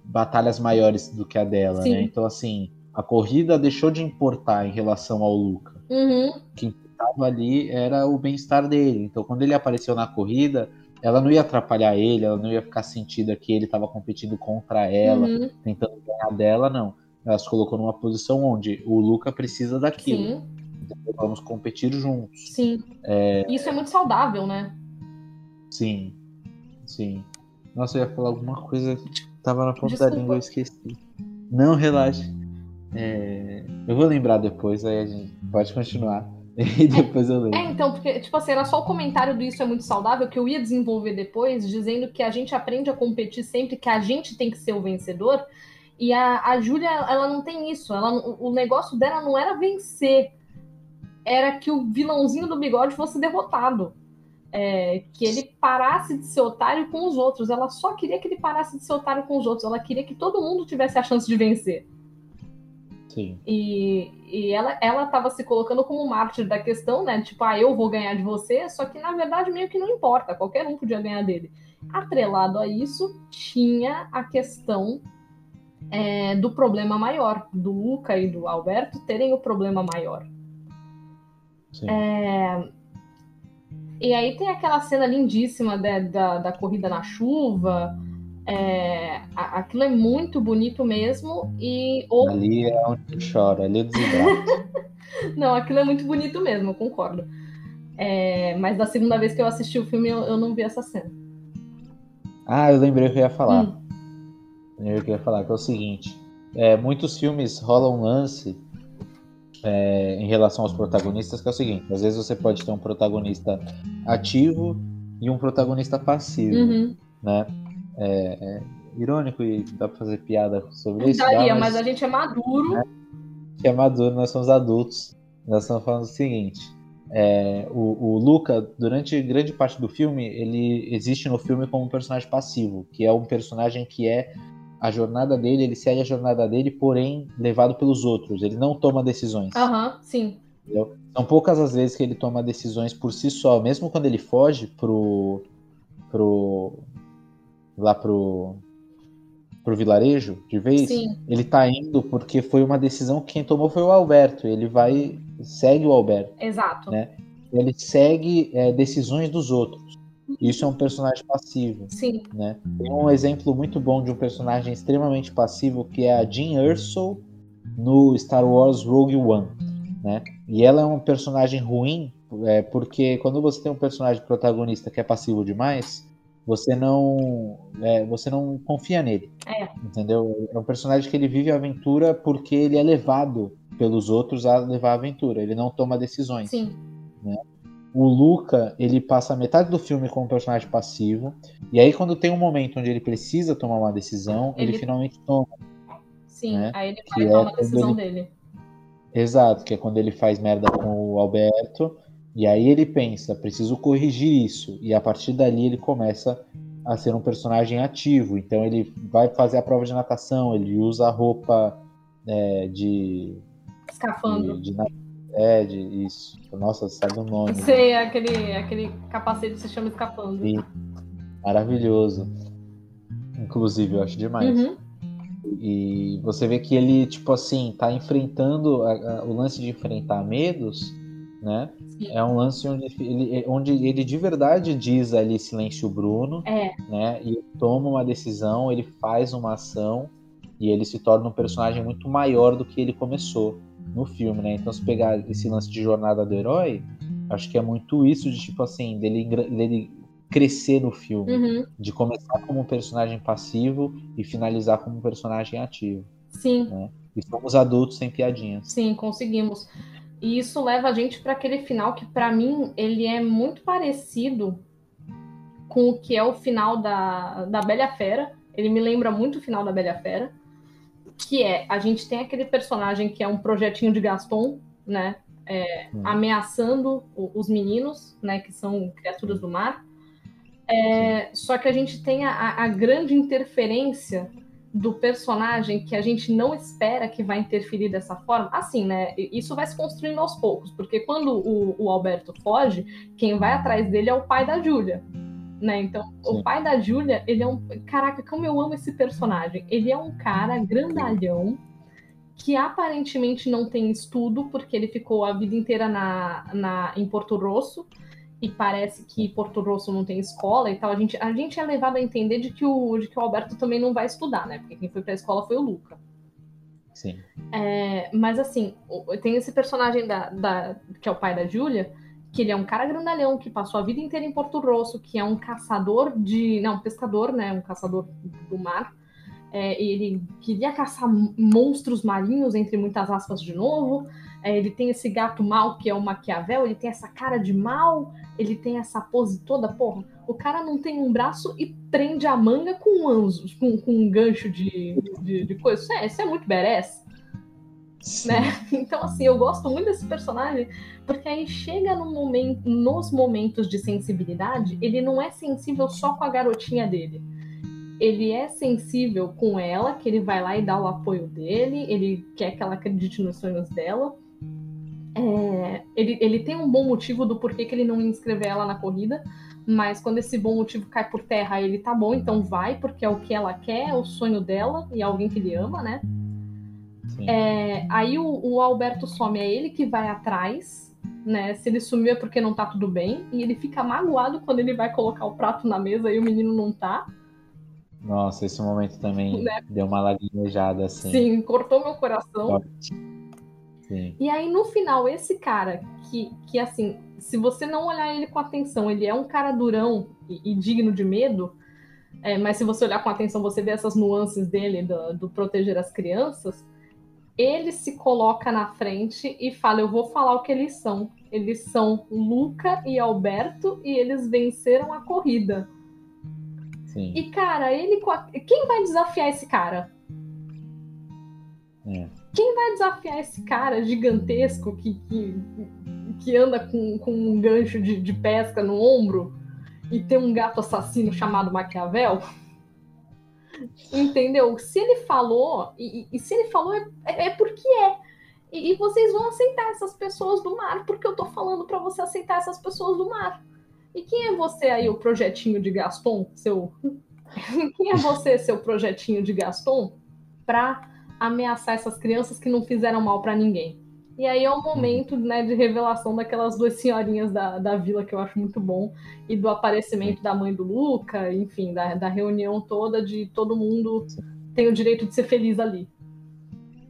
batalhas maiores do que a dela, Sim. né? Então, assim, a corrida deixou de importar em relação ao Luca. Uhum, estava ali era o bem-estar dele. Então, quando ele apareceu na corrida, ela não ia atrapalhar ele, ela não ia ficar sentida que ele estava competindo contra ela, uhum, tentando ganhar dela, não. Ela se colocou numa posição onde o Luca precisa daquilo. sim, Então, vamos competir juntos. sim. Isso é muito saudável, né? Sim, sim. Nossa, eu ia falar alguma coisa que tava na ponta Desculpa. da língua, eu esqueci. Não, relaxa. É, Eu vou lembrar depois, aí a gente pode continuar. E depois eu lembro. É, então, porque, tipo assim, era só o comentário do Isso é Muito Saudável que eu ia desenvolver depois, dizendo que a gente aprende a competir sempre, que a gente tem que ser o vencedor. E a, a Júlia, ela não tem isso. Ela, o negócio dela não era vencer, era que o vilãozinho do bigode fosse derrotado. É, que ele parasse de ser otário com os outros. Ela só queria que ele parasse de ser otário com os outros. Ela queria que todo mundo tivesse a chance de vencer. Sim, E, e ela, ela tava se colocando como mártir da questão, né? Tipo, ah, eu vou ganhar de você, só que na verdade meio que não importa, qualquer um podia ganhar dele. Atrelado a isso, tinha a questão é, do problema maior, do Luca e do Alberto terem o problema maior. sim. É, E aí tem aquela cena lindíssima da, da, da corrida na chuva. é, aquilo é muito bonito mesmo. E ou Ali é onde eu choro, ali eu desidrato. Não, aquilo é muito bonito mesmo, eu concordo. É, mas da segunda vez que eu assisti o filme, eu, eu não vi essa cena. ah, eu lembrei o que eu ia falar. Hum. Lembrei o que eu ia falar, que é o seguinte. é, muitos filmes rolam um lance é, em relação aos protagonistas, que é o seguinte, às vezes você pode ter um protagonista ativo e um protagonista passivo, Uhum. né? É, é irônico e dá pra fazer piada sobre isso, dá, Daria, mas mas a gente é maduro. que é maduro, nós somos adultos. Nós estamos falando o seguinte: é, o, o Luca, durante grande parte do filme, ele existe no filme como um personagem passivo, que é um personagem que é a jornada dele, ele segue a jornada dele, porém levado pelos outros. Ele não toma decisões. Aham, sim. São poucas as vezes que ele toma decisões por si só, mesmo quando ele foge pro. pro. lá pro. pro vilarejo, de vez, Sim. ele tá indo porque foi uma decisão que quem tomou foi o Alberto. Ele vai. segue o Alberto. Exato. Né? Ele segue é, decisões dos outros. Isso é um personagem passivo. Sim. Né? Tem um exemplo muito bom de um personagem extremamente passivo que é a Jean Erso no Star Wars Rogue One. Né? E ela é um personagem ruim é, porque quando você tem um personagem protagonista que é passivo demais, você não é, você não confia nele. É. Entendeu? É um personagem que ele vive a aventura porque ele é levado pelos outros a levar a aventura. Ele não toma decisões. Sim. Né? O Luca, ele passa metade do filme como personagem passivo, e aí quando tem um momento onde ele precisa tomar uma decisão, ele, Ele- finalmente toma. Sim. Né? Aí ele vai é tomar a decisão ele- dele. Exato, que é quando ele faz merda com o Alberto, e aí ele pensa, preciso corrigir isso, e a partir dali ele começa a ser um personagem ativo. Então ele vai fazer a prova de natação, ele usa a roupa é, de, Escafandro. de, de é, de isso. Nossa, sabe o nome. né? Sei, aquele, aquele capacete se chama escafandro. Sim. Maravilhoso. Inclusive, eu acho demais. Uhum. E você vê que ele, tipo assim, tá enfrentando a- a- o lance de enfrentar medos, né? Sim. É um lance onde ele, onde ele de verdade diz ali silêncio Bruno, É, né? E toma uma decisão, ele faz uma ação e ele se torna um personagem muito maior do que ele começou no filme, né? Então se pegar esse lance de jornada do herói, acho que é muito isso de tipo assim, dele, dele crescer no filme uhum. de começar como um personagem passivo e finalizar como um personagem ativo. sim, E somos adultos sem piadinhas. sim, conseguimos. E isso leva a gente para aquele final que, para mim, ele é muito parecido com o que é o final da, da Bela Fera. Ele me lembra muito o final da Bela Fera. Que é, a gente tem aquele personagem que é um projetinho de Gaston, né? é, Hum. ameaçando o- os meninos, né? Que são criaturas do mar. É, só que a gente tem a, a grande interferência do personagem que a gente não espera que vai interferir dessa forma. Assim, né? Isso vai se construindo aos poucos, porque quando o, o Alberto foge, quem vai atrás dele é o pai da Júlia. Né? Então, Sim. o pai da Júlia, ele é um. Caraca, como eu amo esse personagem. Ele é um cara grandalhão que aparentemente não tem estudo, porque ele ficou a vida inteira na, na, em Porto Rosso, e parece que Porto Rosso não tem escola e tal. A gente, a gente é levado a entender de que, o, de que o Alberto também não vai estudar, né? Porque quem foi pra escola foi o Luca. Sim. É, mas assim, tem esse personagem da, da- que é o pai da Júlia, que ele é um cara grandalhão que passou a vida inteira em Porto Rosso, que é um caçador de. Não, pescador, né? Um caçador do mar. É, ele queria caçar monstros marinhos, entre muitas aspas, de novo. É, ele tem esse gato mal que é o Maquiavel, ele tem essa cara de mal, ele tem essa pose toda, porra. O cara não tem um braço e prende a manga com um anzos, com, com um gancho de, de, de coisa. Isso é, isso é muito badass Sim. né? Então, assim, eu gosto muito desse personagem, porque aí chega no momento, nos momentos de sensibilidade, ele não é sensível só com a garotinha dele. Ele é sensível com ela, que ele vai lá e dá o apoio dele, ele quer que ela acredite nos sonhos dela. É, ele, ele tem um bom motivo do porquê que ele não ia inscrever ela na corrida, mas quando esse bom motivo cai por terra, ele tá bom, então vai, porque é o que ela quer, é o sonho dela e é alguém que ele ama, né? É, aí o, o Alberto some, é ele que vai atrás, né? Se ele sumiu é porque não tá tudo bem, e ele fica magoado quando ele vai colocar o prato na mesa e o menino não tá. Nossa, esse momento também Né? deu uma lagrimejada assim. Sim, cortou meu coração. Sim. E aí, no final, esse cara, que, que assim, se você não olhar ele com atenção, ele é um cara durão e, e digno de medo, é, mas se você olhar com atenção, você vê essas nuances dele, do, do proteger as crianças, ele se coloca na frente e fala: Eu vou falar o que eles são. Eles são Luca e Alberto e eles venceram a corrida. Sim. E, cara, ele. Quem vai desafiar esse cara? É. Quem vai desafiar esse cara gigantesco que, que, que anda com, com um gancho de, de pesca no ombro e tem um gato assassino chamado Maquiavel? Entendeu? Se ele falou, e, e- se ele falou, é, é porque é. E, e vocês vão aceitar essas pessoas do mar, porque eu tô falando para você aceitar essas pessoas do mar. E quem é você aí, o projetinho de Gaston? Seu. quem é você, seu projetinho de Gaston, para ameaçar essas crianças que não fizeram mal para ninguém? E aí é o momento né, de revelação daquelas duas senhorinhas da, da vila, que eu acho muito bom, e do aparecimento da mãe do Luca, enfim, da, da reunião toda de todo mundo tem o direito de ser feliz ali.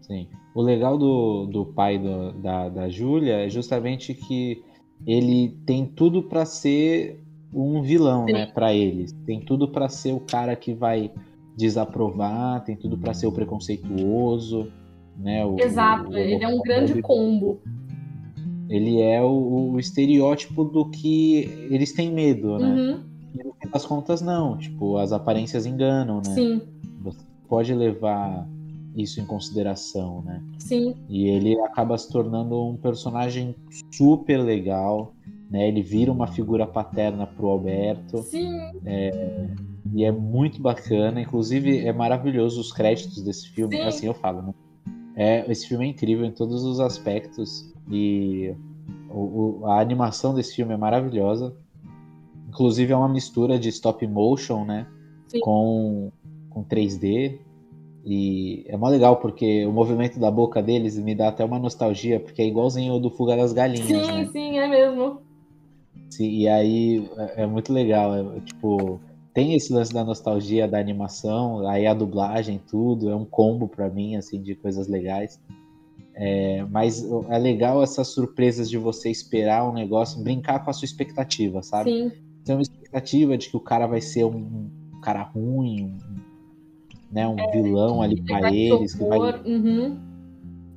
Sim. O legal do, do pai do, da, da Júlia é justamente que ele tem tudo para ser um vilão, Sim. né, para eles. Tem tudo para ser o cara que vai desaprovar, tem tudo para ser o preconceituoso, né? O, Exato, o, ele é um grande combo. Ele é o, o, estereótipo do que eles têm medo, né? Uhum. E no fim das contas, não. Tipo, as aparências enganam, né? Sim. Você pode levar isso em consideração, né? Sim. E ele acaba se tornando um personagem super legal, né? Ele vira uma figura paterna pro Alberto. Sim. É, e é muito bacana, inclusive é maravilhoso os créditos desse filme. Sim. Assim eu falo, né? É, esse filme é incrível em todos os aspectos e o, o, a animação desse filme é maravilhosa. Inclusive é uma mistura de stop motion, né? Sim. Com, com 3D. E é mó legal porque o movimento da boca deles me dá até uma nostalgia, porque é igualzinho o do Fuga das Galinhas. Sim, né? sim, é mesmo. Sim, e aí é, é muito legal. É, tipo, tem esse lance da nostalgia da animação, aí a dublagem, tudo, é um combo para mim, assim, de coisas legais. É, mas é legal essas surpresas de você esperar um negócio, brincar com a sua expectativa, sabe? Sim. Tem uma expectativa de que o cara vai ser um cara ruim, um, né, um é, vilão ali para eles, que vai, uhum.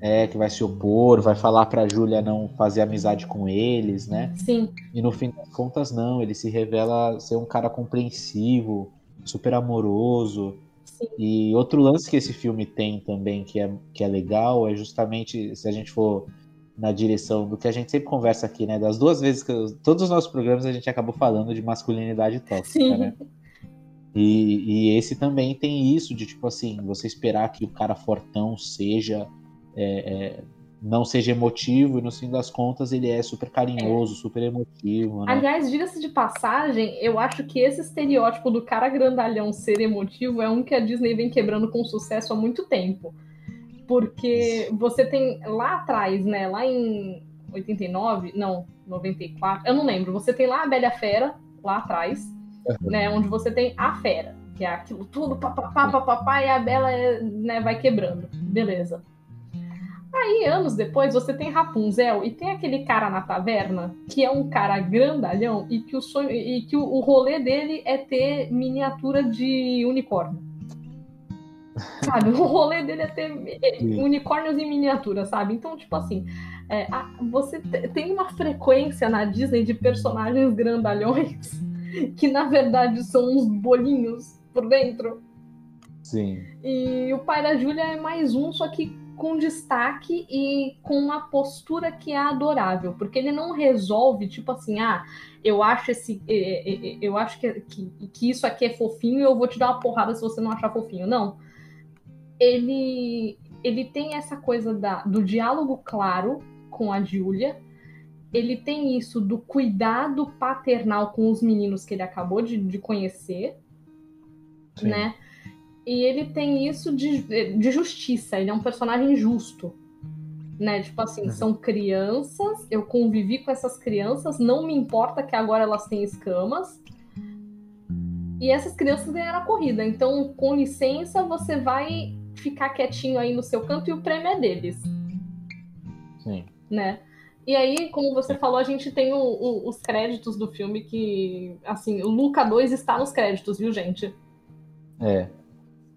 É, que vai se opor, vai falar pra Júlia não fazer amizade com eles, né? Sim. E no fim das contas, não, ele se revela ser um cara compreensivo, super amoroso. Sim. E outro lance que esse filme tem também, que é, que é legal, é justamente se a gente for na direção do que a gente sempre conversa aqui, né? Das duas vezes que. Todos os nossos programas a gente acabou falando de masculinidade tóxica, Sim. né? E, e, esse também tem isso de tipo assim, você esperar que o cara fortão seja. É, é, não seja emotivo, e no fim das contas ele é super carinhoso, é. super emotivo. Né? Aliás, diga-se de passagem, eu acho que esse estereótipo do cara grandalhão ser emotivo é um que a Disney vem quebrando com sucesso há muito tempo. Porque você tem lá atrás, né, lá em 89, não, 94, eu não lembro, você tem lá a Bela Fera, lá atrás, uhum. né? Onde você tem a fera, que é aquilo tudo, papapá, papapá, e a Bela né, vai quebrando. Beleza. Aí, anos depois, você tem Rapunzel e tem aquele cara na taverna, que é um cara grandalhão e que o sonho e que o, o rolê dele é ter miniatura de unicórnio. Sabe? O rolê dele é ter unicórnios em miniatura, sabe? Então, tipo assim, é, a, você tem uma frequência na Disney de personagens grandalhões que na verdade são uns bolinhos por dentro. Sim. E o pai da Júlia é mais um, só que com destaque e com uma postura que é adorável, porque ele não resolve, tipo assim, ah, eu acho esse. Eu acho que, que, que isso aqui é fofinho e eu vou te dar uma porrada se você não achar fofinho. Não. Ele, ele tem essa coisa da, do diálogo claro com a Júlia ele tem isso do cuidado paternal com os meninos que ele acabou de, de conhecer, Sim. né? E ele tem isso de, de justiça, ele é um personagem justo. Né? Tipo assim, uhum. são crianças, eu convivi com essas crianças, não me importa que agora elas têm escamas. E essas crianças ganharam a corrida. Então, com licença, você vai ficar quietinho aí no seu canto e o prêmio é deles. Sim. Né? E aí, como você falou, a gente tem o, o, os créditos do filme que, assim, o Luca 2 está nos créditos, viu, gente? É.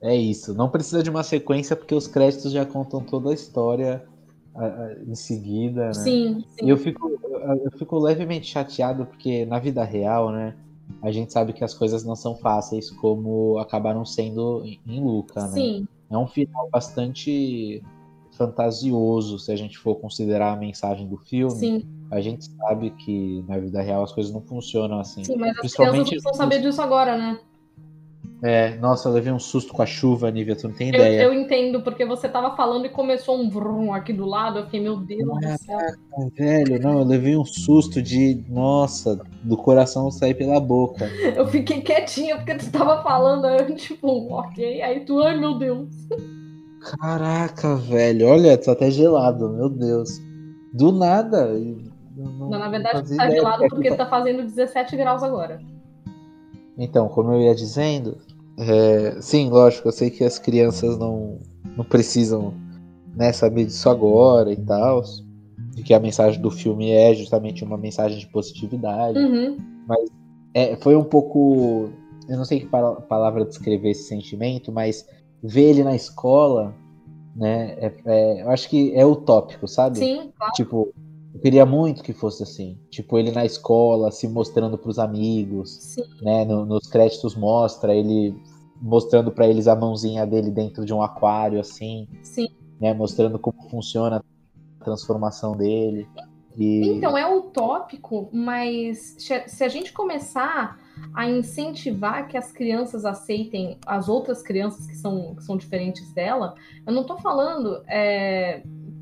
É isso. Não precisa de uma sequência porque os créditos já contam toda a história em seguida, né? Sim, sim. E eu fico, eu fico levemente chateado porque na vida real, né? A gente sabe que as coisas não são fáceis como acabaram sendo em Luca, né? Sim. É um final bastante fantasioso se a gente for considerar a mensagem do filme. Sim. A gente sabe que na vida real as coisas não funcionam assim. Sim, mas as crianças não vão saber disso agora, né? É, nossa, eu levei um susto com a chuva, Nívia, tu não tem Eu, ideia. eu entendo, porque você tava falando e começou um vrum aqui do lado. Eu fiquei, meu Deus do céu. Velho, não, eu levei um susto de, nossa, do coração sair pela boca. Eu fiquei quietinha porque tu tava falando, eu, tipo, ok. Aí tu, ai meu Deus. Caraca, velho, olha, tô até gelado, meu Deus. Do nada. Não, Não, na verdade, fazia tá gelado aqui porque tá- tá fazendo 17 graus agora. Então, como eu ia dizendo, é, sim, lógico, eu sei que as crianças não, não precisam né, saber disso agora e tal. E que a mensagem do filme é justamente uma mensagem de positividade. Uhum. É, foi um pouco. Eu não sei que pala- palavra descrever esse sentimento, mas ver ele na escola, né? é- é- eu acho que é utópico, sabe? Sim, claro. Tipo, eu queria muito que fosse assim. Tipo, ele na escola, se mostrando pros amigos, Sim. né? No- nos créditos mostra ele mostrando pra eles a mãozinha dele dentro de um aquário, assim, Sim. né? Mostrando como funciona a transformação dele. E... Então, é utópico, mas se- a gente começar a incentivar que as crianças aceitem as outras crianças que são, que são diferentes dela, eu não tô falando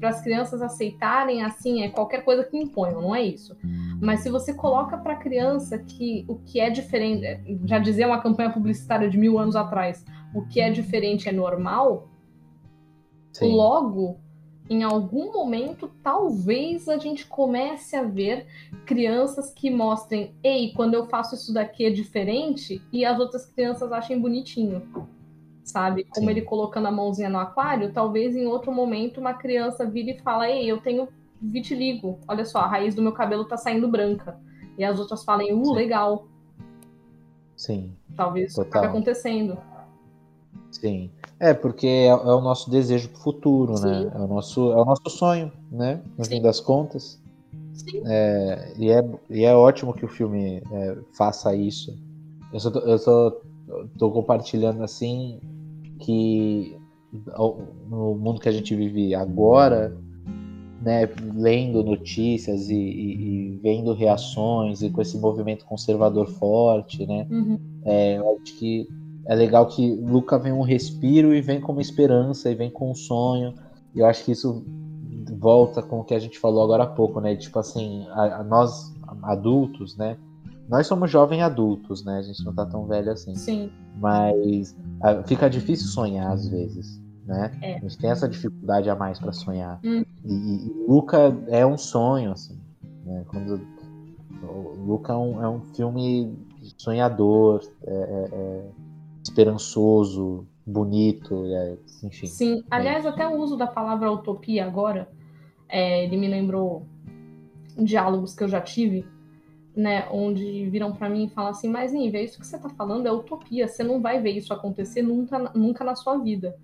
para as crianças aceitarem assim, é qualquer coisa que imponham, não é isso. Mas se você coloca para a criança que o que é diferente, é, já dizia uma campanha publicitária de mil anos atrás, o que é diferente é normal, Sim. Logo, em algum momento, talvez a gente comece a ver crianças que mostrem, ei, quando eu faço isso daqui é diferente, e as outras crianças achem bonitinho. Sabe? Como Sim. ele colocando a mãozinha no aquário, talvez em outro momento uma criança vire e fala, ei, eu tenho vitiligo. Olha só, a raiz do meu cabelo tá saindo branca. E as outras falem, uh, Sim. legal. Sim, Talvez isso acabe acontecendo. sim. É, porque é, é o nosso desejo pro futuro, né? Sim. É o nosso, é o nosso sonho, né? No fim das contas. Sim. É, e, é, e é ótimo que o filme é, faça isso. Eu só, eu só tô compartilhando assim que no mundo que a gente vive agora, né, lendo notícias e, e- e vendo reações e com esse movimento conservador forte, né, Uhum. é, eu acho que é legal que Luca vem um respiro e vem com uma esperança e vem com um sonho. E eu acho que isso volta com o que a gente falou agora há pouco, né? Tipo assim, a, a nós adultos, né? Nós somos jovens adultos, né? A gente não tá tão velho assim. Sim. Mas fica difícil sonhar às vezes, né? É. A gente tem essa dificuldade a mais para sonhar. Hum. E, e- Luca é um sonho, assim. Né? Quando, o Luca é um, é um filme sonhador, é- é- é esperançoso, bonito, é- enfim. Sim, aliás, até o uso da palavra utopia agora, ele me lembrou diálogos que eu já tive, né, onde viram pra mim e falam assim, mas Nívia, isso que você tá falando é utopia, você não vai ver isso acontecer nunca, nunca na sua vida.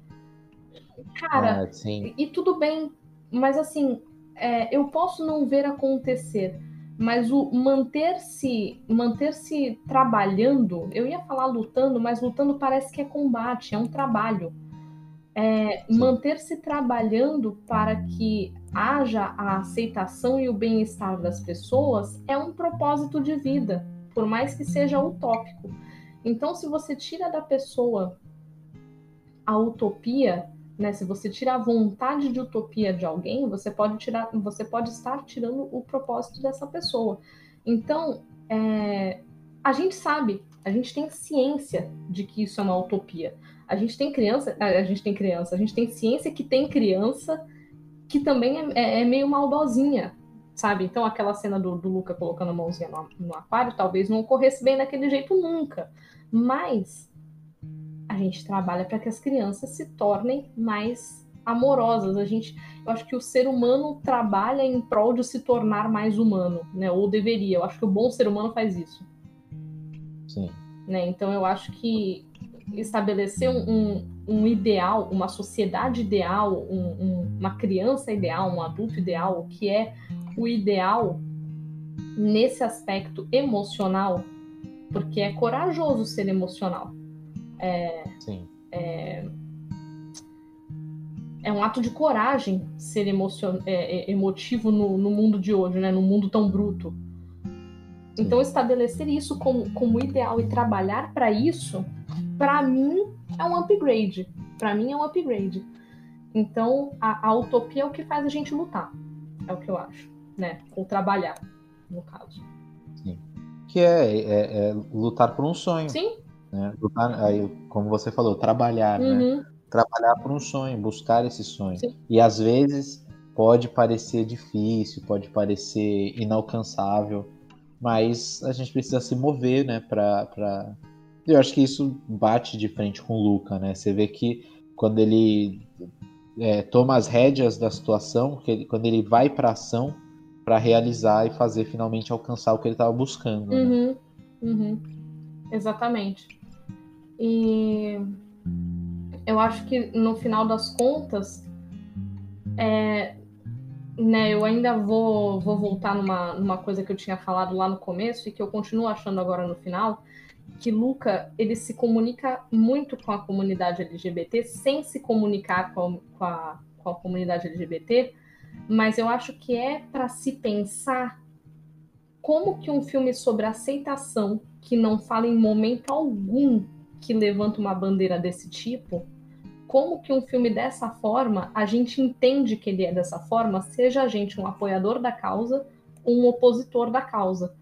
Cara, Ah, e tudo bem, mas assim, é, eu posso não ver acontecer, mas o manter-se manter-se trabalhando, eu ia falar lutando, mas lutando parece que é combate, é um trabalho. É, manter-se trabalhando para que haja a aceitação e o bem-estar das pessoas é um propósito de vida, por mais que seja utópico. Então, se você tira da pessoa a utopia, né? Se você tira a vontade de utopia de alguém, você pode tirar, você pode estar tirando o propósito dessa pessoa. Então, é, a gente sabe, a gente tem ciência de que isso é uma utopia. A gente tem criança, a gente tem criança, a gente tem ciência que tem criança que também é, é- é meio maldosinha, sabe? Então, aquela cena do, do Luca colocando a mãozinha no, no aquário talvez não ocorresse bem daquele jeito nunca. Mas a gente trabalha para que as crianças se tornem mais amorosas. A gente, eu acho que o ser humano trabalha em prol de se tornar mais humano, né? Ou deveria. Eu acho que o bom ser humano faz isso, sim. né? Então eu acho que estabelecer um, um, um ideal, uma sociedade ideal, um- um- uma criança ideal, um adulto ideal, o que é o ideal nesse aspecto emocional, porque é corajoso ser emocional. Sim, é um ato de coragem ser emocion... é, é, emotivo no, no mundo de hoje, né? No mundo tão bruto. Então, estabelecer isso como, como ideal e trabalhar para isso para mim é um upgrade. Para mim é um upgrade. Então, a, a, utopia é o que faz a gente lutar. É o que eu acho, né? Ou trabalhar, no caso. Sim. Que é, é, é lutar por um sonho. Sim. Né? Lutar, aí, como você falou, trabalhar, né? uhum. né? Trabalhar por um sonho, buscar esse sonho. Sim. E às vezes pode parecer difícil, pode parecer inalcançável, mas a gente precisa se mover, né? Pra, Eu acho que isso bate de frente com o Luca, né? Você vê que quando ele é, toma as rédeas da situação, ele, quando ele vai para ação para realizar e fazer finalmente alcançar o que ele estava buscando. Né? Uhum, uhum. Exatamente. E eu acho que no final das contas, é, né, eu ainda vou, vou voltar numa, numa coisa que eu tinha falado lá no começo e que eu continuo achando agora no final, que Luca ele se comunica muito com a comunidade LGBT sem se comunicar com a, com a, com a comunidade LGBT, mas eu acho que é para se pensar como que um filme sobre aceitação que não fala em momento algum que levanta uma bandeira desse tipo, como que um filme dessa forma, a gente entende que ele é dessa forma, seja a gente um apoiador da causa ou um opositor da causa.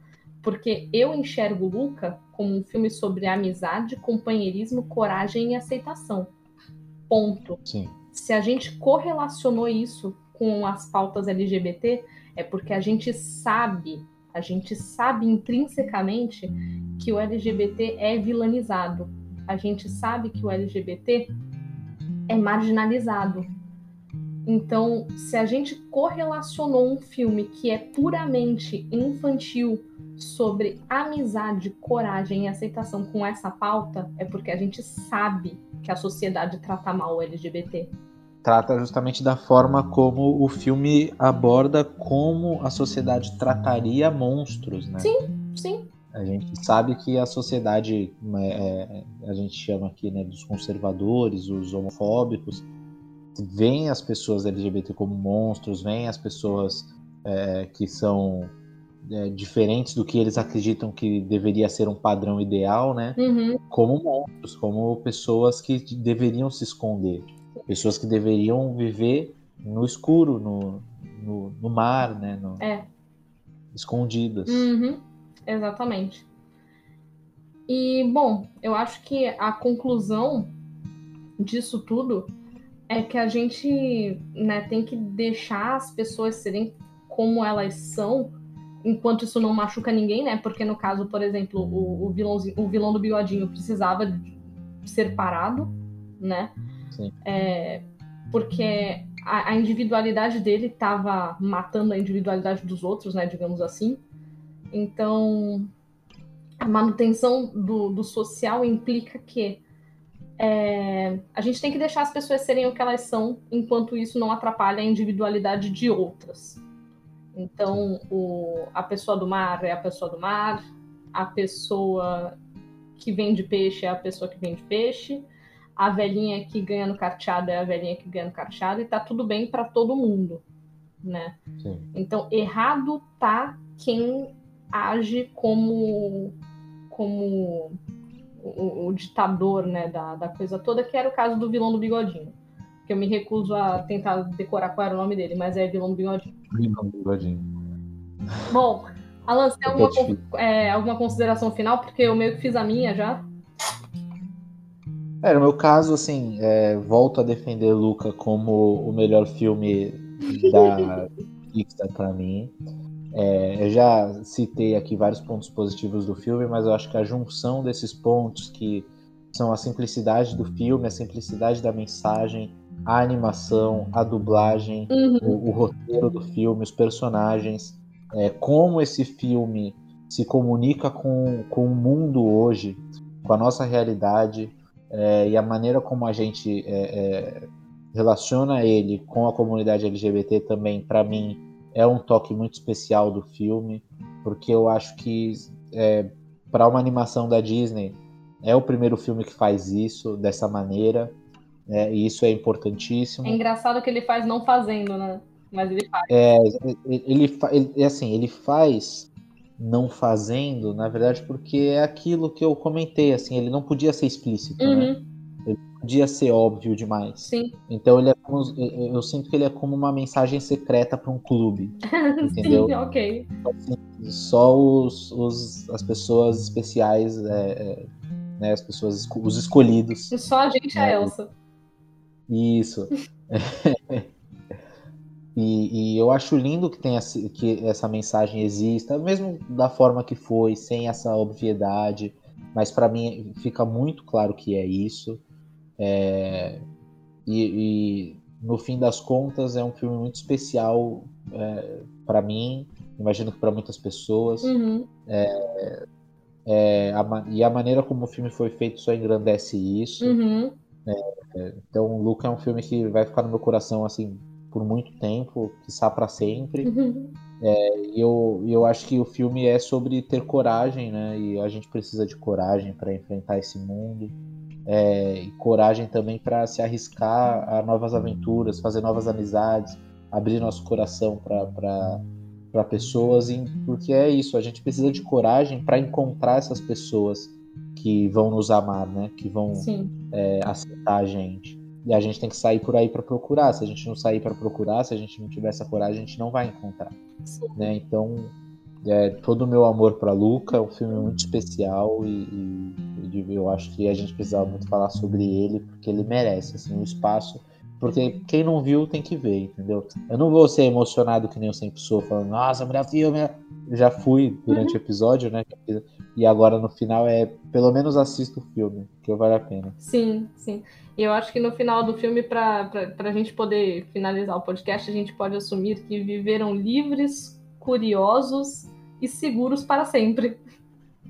Porque eu enxergo Luca como um filme sobre amizade, companheirismo, coragem e aceitação. Ponto. Sim. Se a gente correlacionou isso com as pautas LGBT, é porque a gente sabe, a gente sabe intrinsecamente que o LGBT é vilanizado a gente sabe que o LGBT é marginalizado. Então, se a gente correlacionou um filme que é puramente infantil sobre amizade, coragem e aceitação com essa pauta, é porque a gente sabe que a sociedade trata mal o LGBT. Trata justamente da forma como o filme aborda como a sociedade trataria monstros, né? Sim, sim. A gente sabe que a sociedade, né, é, a gente chama aqui né, dos conservadores, os homofóbicos, veem as pessoas LGBT como monstros, veem as pessoas é, que são é, diferentes do que eles acreditam que deveria ser um padrão ideal, né? Uhum. Como monstros, como pessoas que deveriam se esconder, pessoas que deveriam viver no escuro, no, no, no mar, né? No, é. Escondidas. Uhum. Exatamente. E, bom, eu acho que a conclusão disso tudo é que a gente né, tem que deixar as pessoas serem como elas são, enquanto isso não machuca ninguém, né? Porque no caso, por exemplo, o, o, o vilão do bigodinho precisava ser parado, né? Sim. É, porque a, a individualidade dele estava matando a individualidade dos outros, né? Digamos assim. Então, a manutenção do, do social implica que é, a gente tem que deixar as pessoas serem o que elas são, enquanto isso não atrapalha a individualidade de outras. Então, o, a pessoa do mar é a pessoa do mar, a pessoa que vende peixe é a pessoa que vende peixe, a velhinha que ganha no carteado é a velhinha que ganha no carteado, e tá tudo bem para todo mundo, né? Sim. Então, errado tá quem age como como o, o, ditador né, da, da coisa toda, que era o caso do vilão do bigodinho. Que eu me recuso a tentar decorar qual era o nome dele, mas é vilão do bigodinho. Bom, Alan, você tem alguma, é, alguma consideração final? Porque eu meio que fiz a minha já. É, no meu caso, assim, é, volto a defender Luca como o melhor filme da Pixar para mim. É, eu já citei aqui vários pontos positivos do filme, mas eu acho que a junção desses pontos, que são a simplicidade do filme, a simplicidade da mensagem, a animação, a dublagem, uhum. o, o, roteiro do filme, os personagens, é, como esse filme se comunica com, com o mundo hoje, com a nossa realidade, é, e a maneira como a gente é, é, relaciona ele com a comunidade LGBT também, para mim, é um toque muito especial do filme, porque eu acho que é, para uma animação da Disney é o primeiro filme que faz isso dessa maneira, é, e isso é importantíssimo. É engraçado que ele faz não fazendo, né? Mas ele faz. É, ele, ele, ele assim, ele faz não fazendo, na verdade, porque é aquilo que eu comentei, assim, ele não podia ser explícito, né? Uhum, Ele podia ser óbvio demais. sim. Então ele é como, eu sinto que ele é como uma mensagem secreta para um clube, entendeu? sim, ok. Só os, os- as pessoas especiais, é, é, né, as pessoas, os escolhidos. Só a gente e a É, Elsa. Isso. E, e eu acho lindo que, tenha, esse- que essa mensagem exista, mesmo da forma que foi, sem essa obviedade. Mas para mim fica muito claro que é isso. É, e, e, no fim das contas é um filme muito especial é, para mim. Imagino que para muitas pessoas. Uhum, É, a ma- e a maneira como o filme foi feito só engrandece isso. uhum, Então, Luca é um filme que vai ficar no meu coração assim por muito tempo, quiçá para sempre. uhum. E eu, e eu acho que o filme é sobre ter coragem, né? E a gente precisa de coragem para enfrentar esse mundo. É, e coragem também para se arriscar a novas aventuras, fazer novas amizades, abrir nosso coração para pessoas, e- porque é isso, a gente precisa de coragem para encontrar essas pessoas que vão nos amar, né? Que vão é, aceitar a gente. E a gente tem que sair por aí para procurar. Se a gente não sair para procurar, se a gente não tiver essa coragem, a gente não vai encontrar. Sim. Né? Então, é, todo o meu amor para Luca é um filme muito especial e, e- e eu acho que a gente precisava muito falar sobre ele porque ele merece assim um espaço. Porque quem não viu tem que ver, entendeu? Eu não vou ser emocionado que nem eu sempre sou, falando, nossa, mulher filme. Já fui durante o episódio, né? E agora no final é pelo menos assista o filme, que vale a pena. Sim, sim. E eu acho que no final do filme, para a gente poder finalizar o podcast, a gente pode assumir que viveram livres, curiosos e seguros para sempre.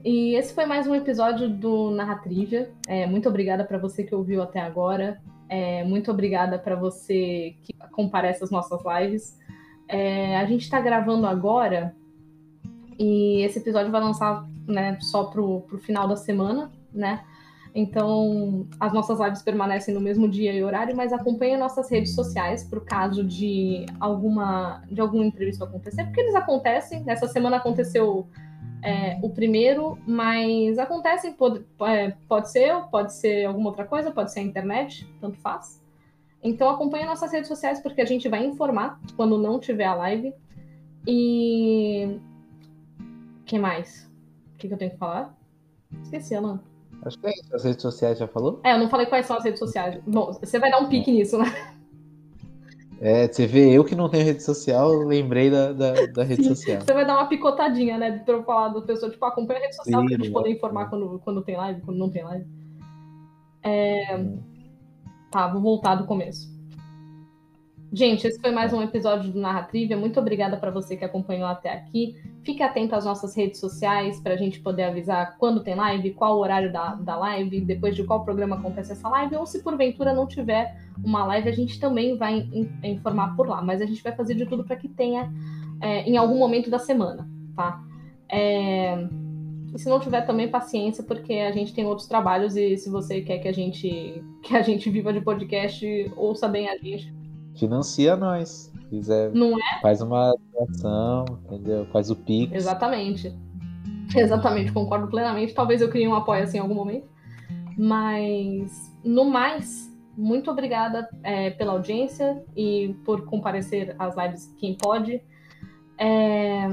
E esse foi mais um episódio do Narratrivia. É, muito obrigada para você que ouviu até agora. É, muito obrigada para você que comparece às nossas lives. É, a gente está gravando agora e esse episódio vai lançar né, só pro, pro final da semana, né? Então, as nossas lives permanecem no mesmo dia e horário, mas acompanhe nossas redes sociais para o caso de alguma de algum imprevisto acontecer, porque eles acontecem. Nessa semana aconteceu é, o primeiro, mas acontecem, pode, é, pode ser eu, pode ser alguma outra coisa, pode ser a internet, tanto faz. Então acompanhe nossas redes sociais porque a gente vai informar quando não tiver a live. E que mais? O que, que eu tenho que falar? Esqueci, Alan. Acho que é isso. As redes sociais já falou? É, eu não falei quais são as redes sociais. Bom, você vai dar um pique nisso, né? É, você vê, eu que não tenho rede social, lembrei da, da, da rede Sim. social. Você vai dar uma picotadinha, né? Pra eu falar da pessoa, tipo, acompanha a rede social Sim, pra gente poder informar quando, quando tem live, quando não tem live. É... Tá, vou voltar do começo. Gente, esse foi mais um episódio do Narratrivia. Muito obrigada para você que acompanhou até aqui. Fique atento às nossas redes sociais para a gente poder avisar quando tem live, qual o horário da, da live, depois de qual programa acontece essa live, ou se porventura não tiver uma live, a gente também vai in- informar por lá. Mas a gente vai fazer de tudo para que tenha é, em algum momento da semana, tá? É, E se não tiver também paciência, porque a gente tem outros trabalhos e se você quer que a gente que a gente viva de podcast, ouça bem a gente. Financia nós. Se quiser, Não é? faz uma doação, entendeu? Faz o Pix. Exatamente. Exatamente, concordo plenamente. Talvez eu crie um apoio assim em algum momento. Mas, no mais, muito obrigada é, pela audiência e por comparecer às lives quem pode. É,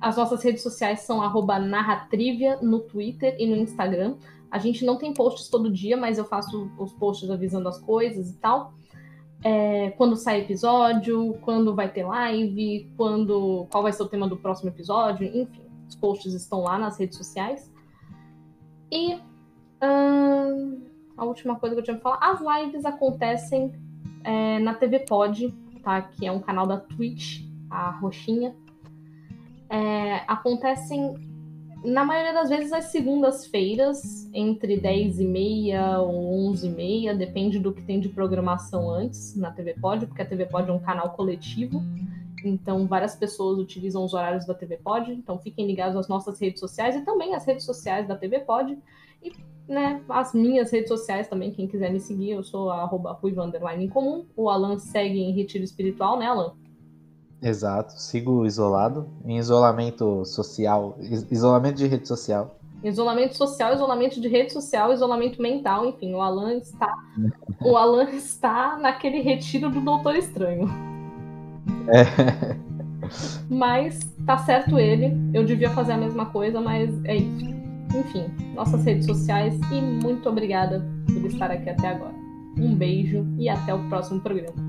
As nossas redes sociais são arroba narratrivia no Twitter e no Instagram. A gente não tem posts todo dia, mas eu faço os posts avisando as coisas e tal. É, quando sai episódio, quando vai ter live, quando qual vai ser o tema do próximo episódio, enfim, os posts estão lá nas redes sociais. E ahn, a última coisa que eu tinha que falar, as lives acontecem é, na TV Pod, tá? Que é um canal da Twitch, a roxinha. É, acontecem na maioria das vezes às segundas-feiras, entre 10 e meia ou 11 e meia, depende do que tem de programação antes na TV Pod, porque a TV Pod é um canal coletivo, então várias pessoas utilizam os horários da TV Pod, então fiquem ligados às nossas redes sociais e também às redes sociais da TV Pod, e né, as minhas redes sociais também, quem quiser me seguir, eu sou a arroba ruiva em comum, o Alan segue em Retiro Espiritual, né Alan? Exato, sigo isolado, em isolamento social, isolamento de rede social. Isolamento social, isolamento de rede social, isolamento mental, enfim, o Alan está. o Alan está naquele retiro do Doutor Estranho. É. Mas tá certo ele. Eu devia fazer a mesma coisa, mas é isso. Enfim, nossas redes sociais e muito obrigada por estar aqui até agora. Um beijo e até o próximo programa.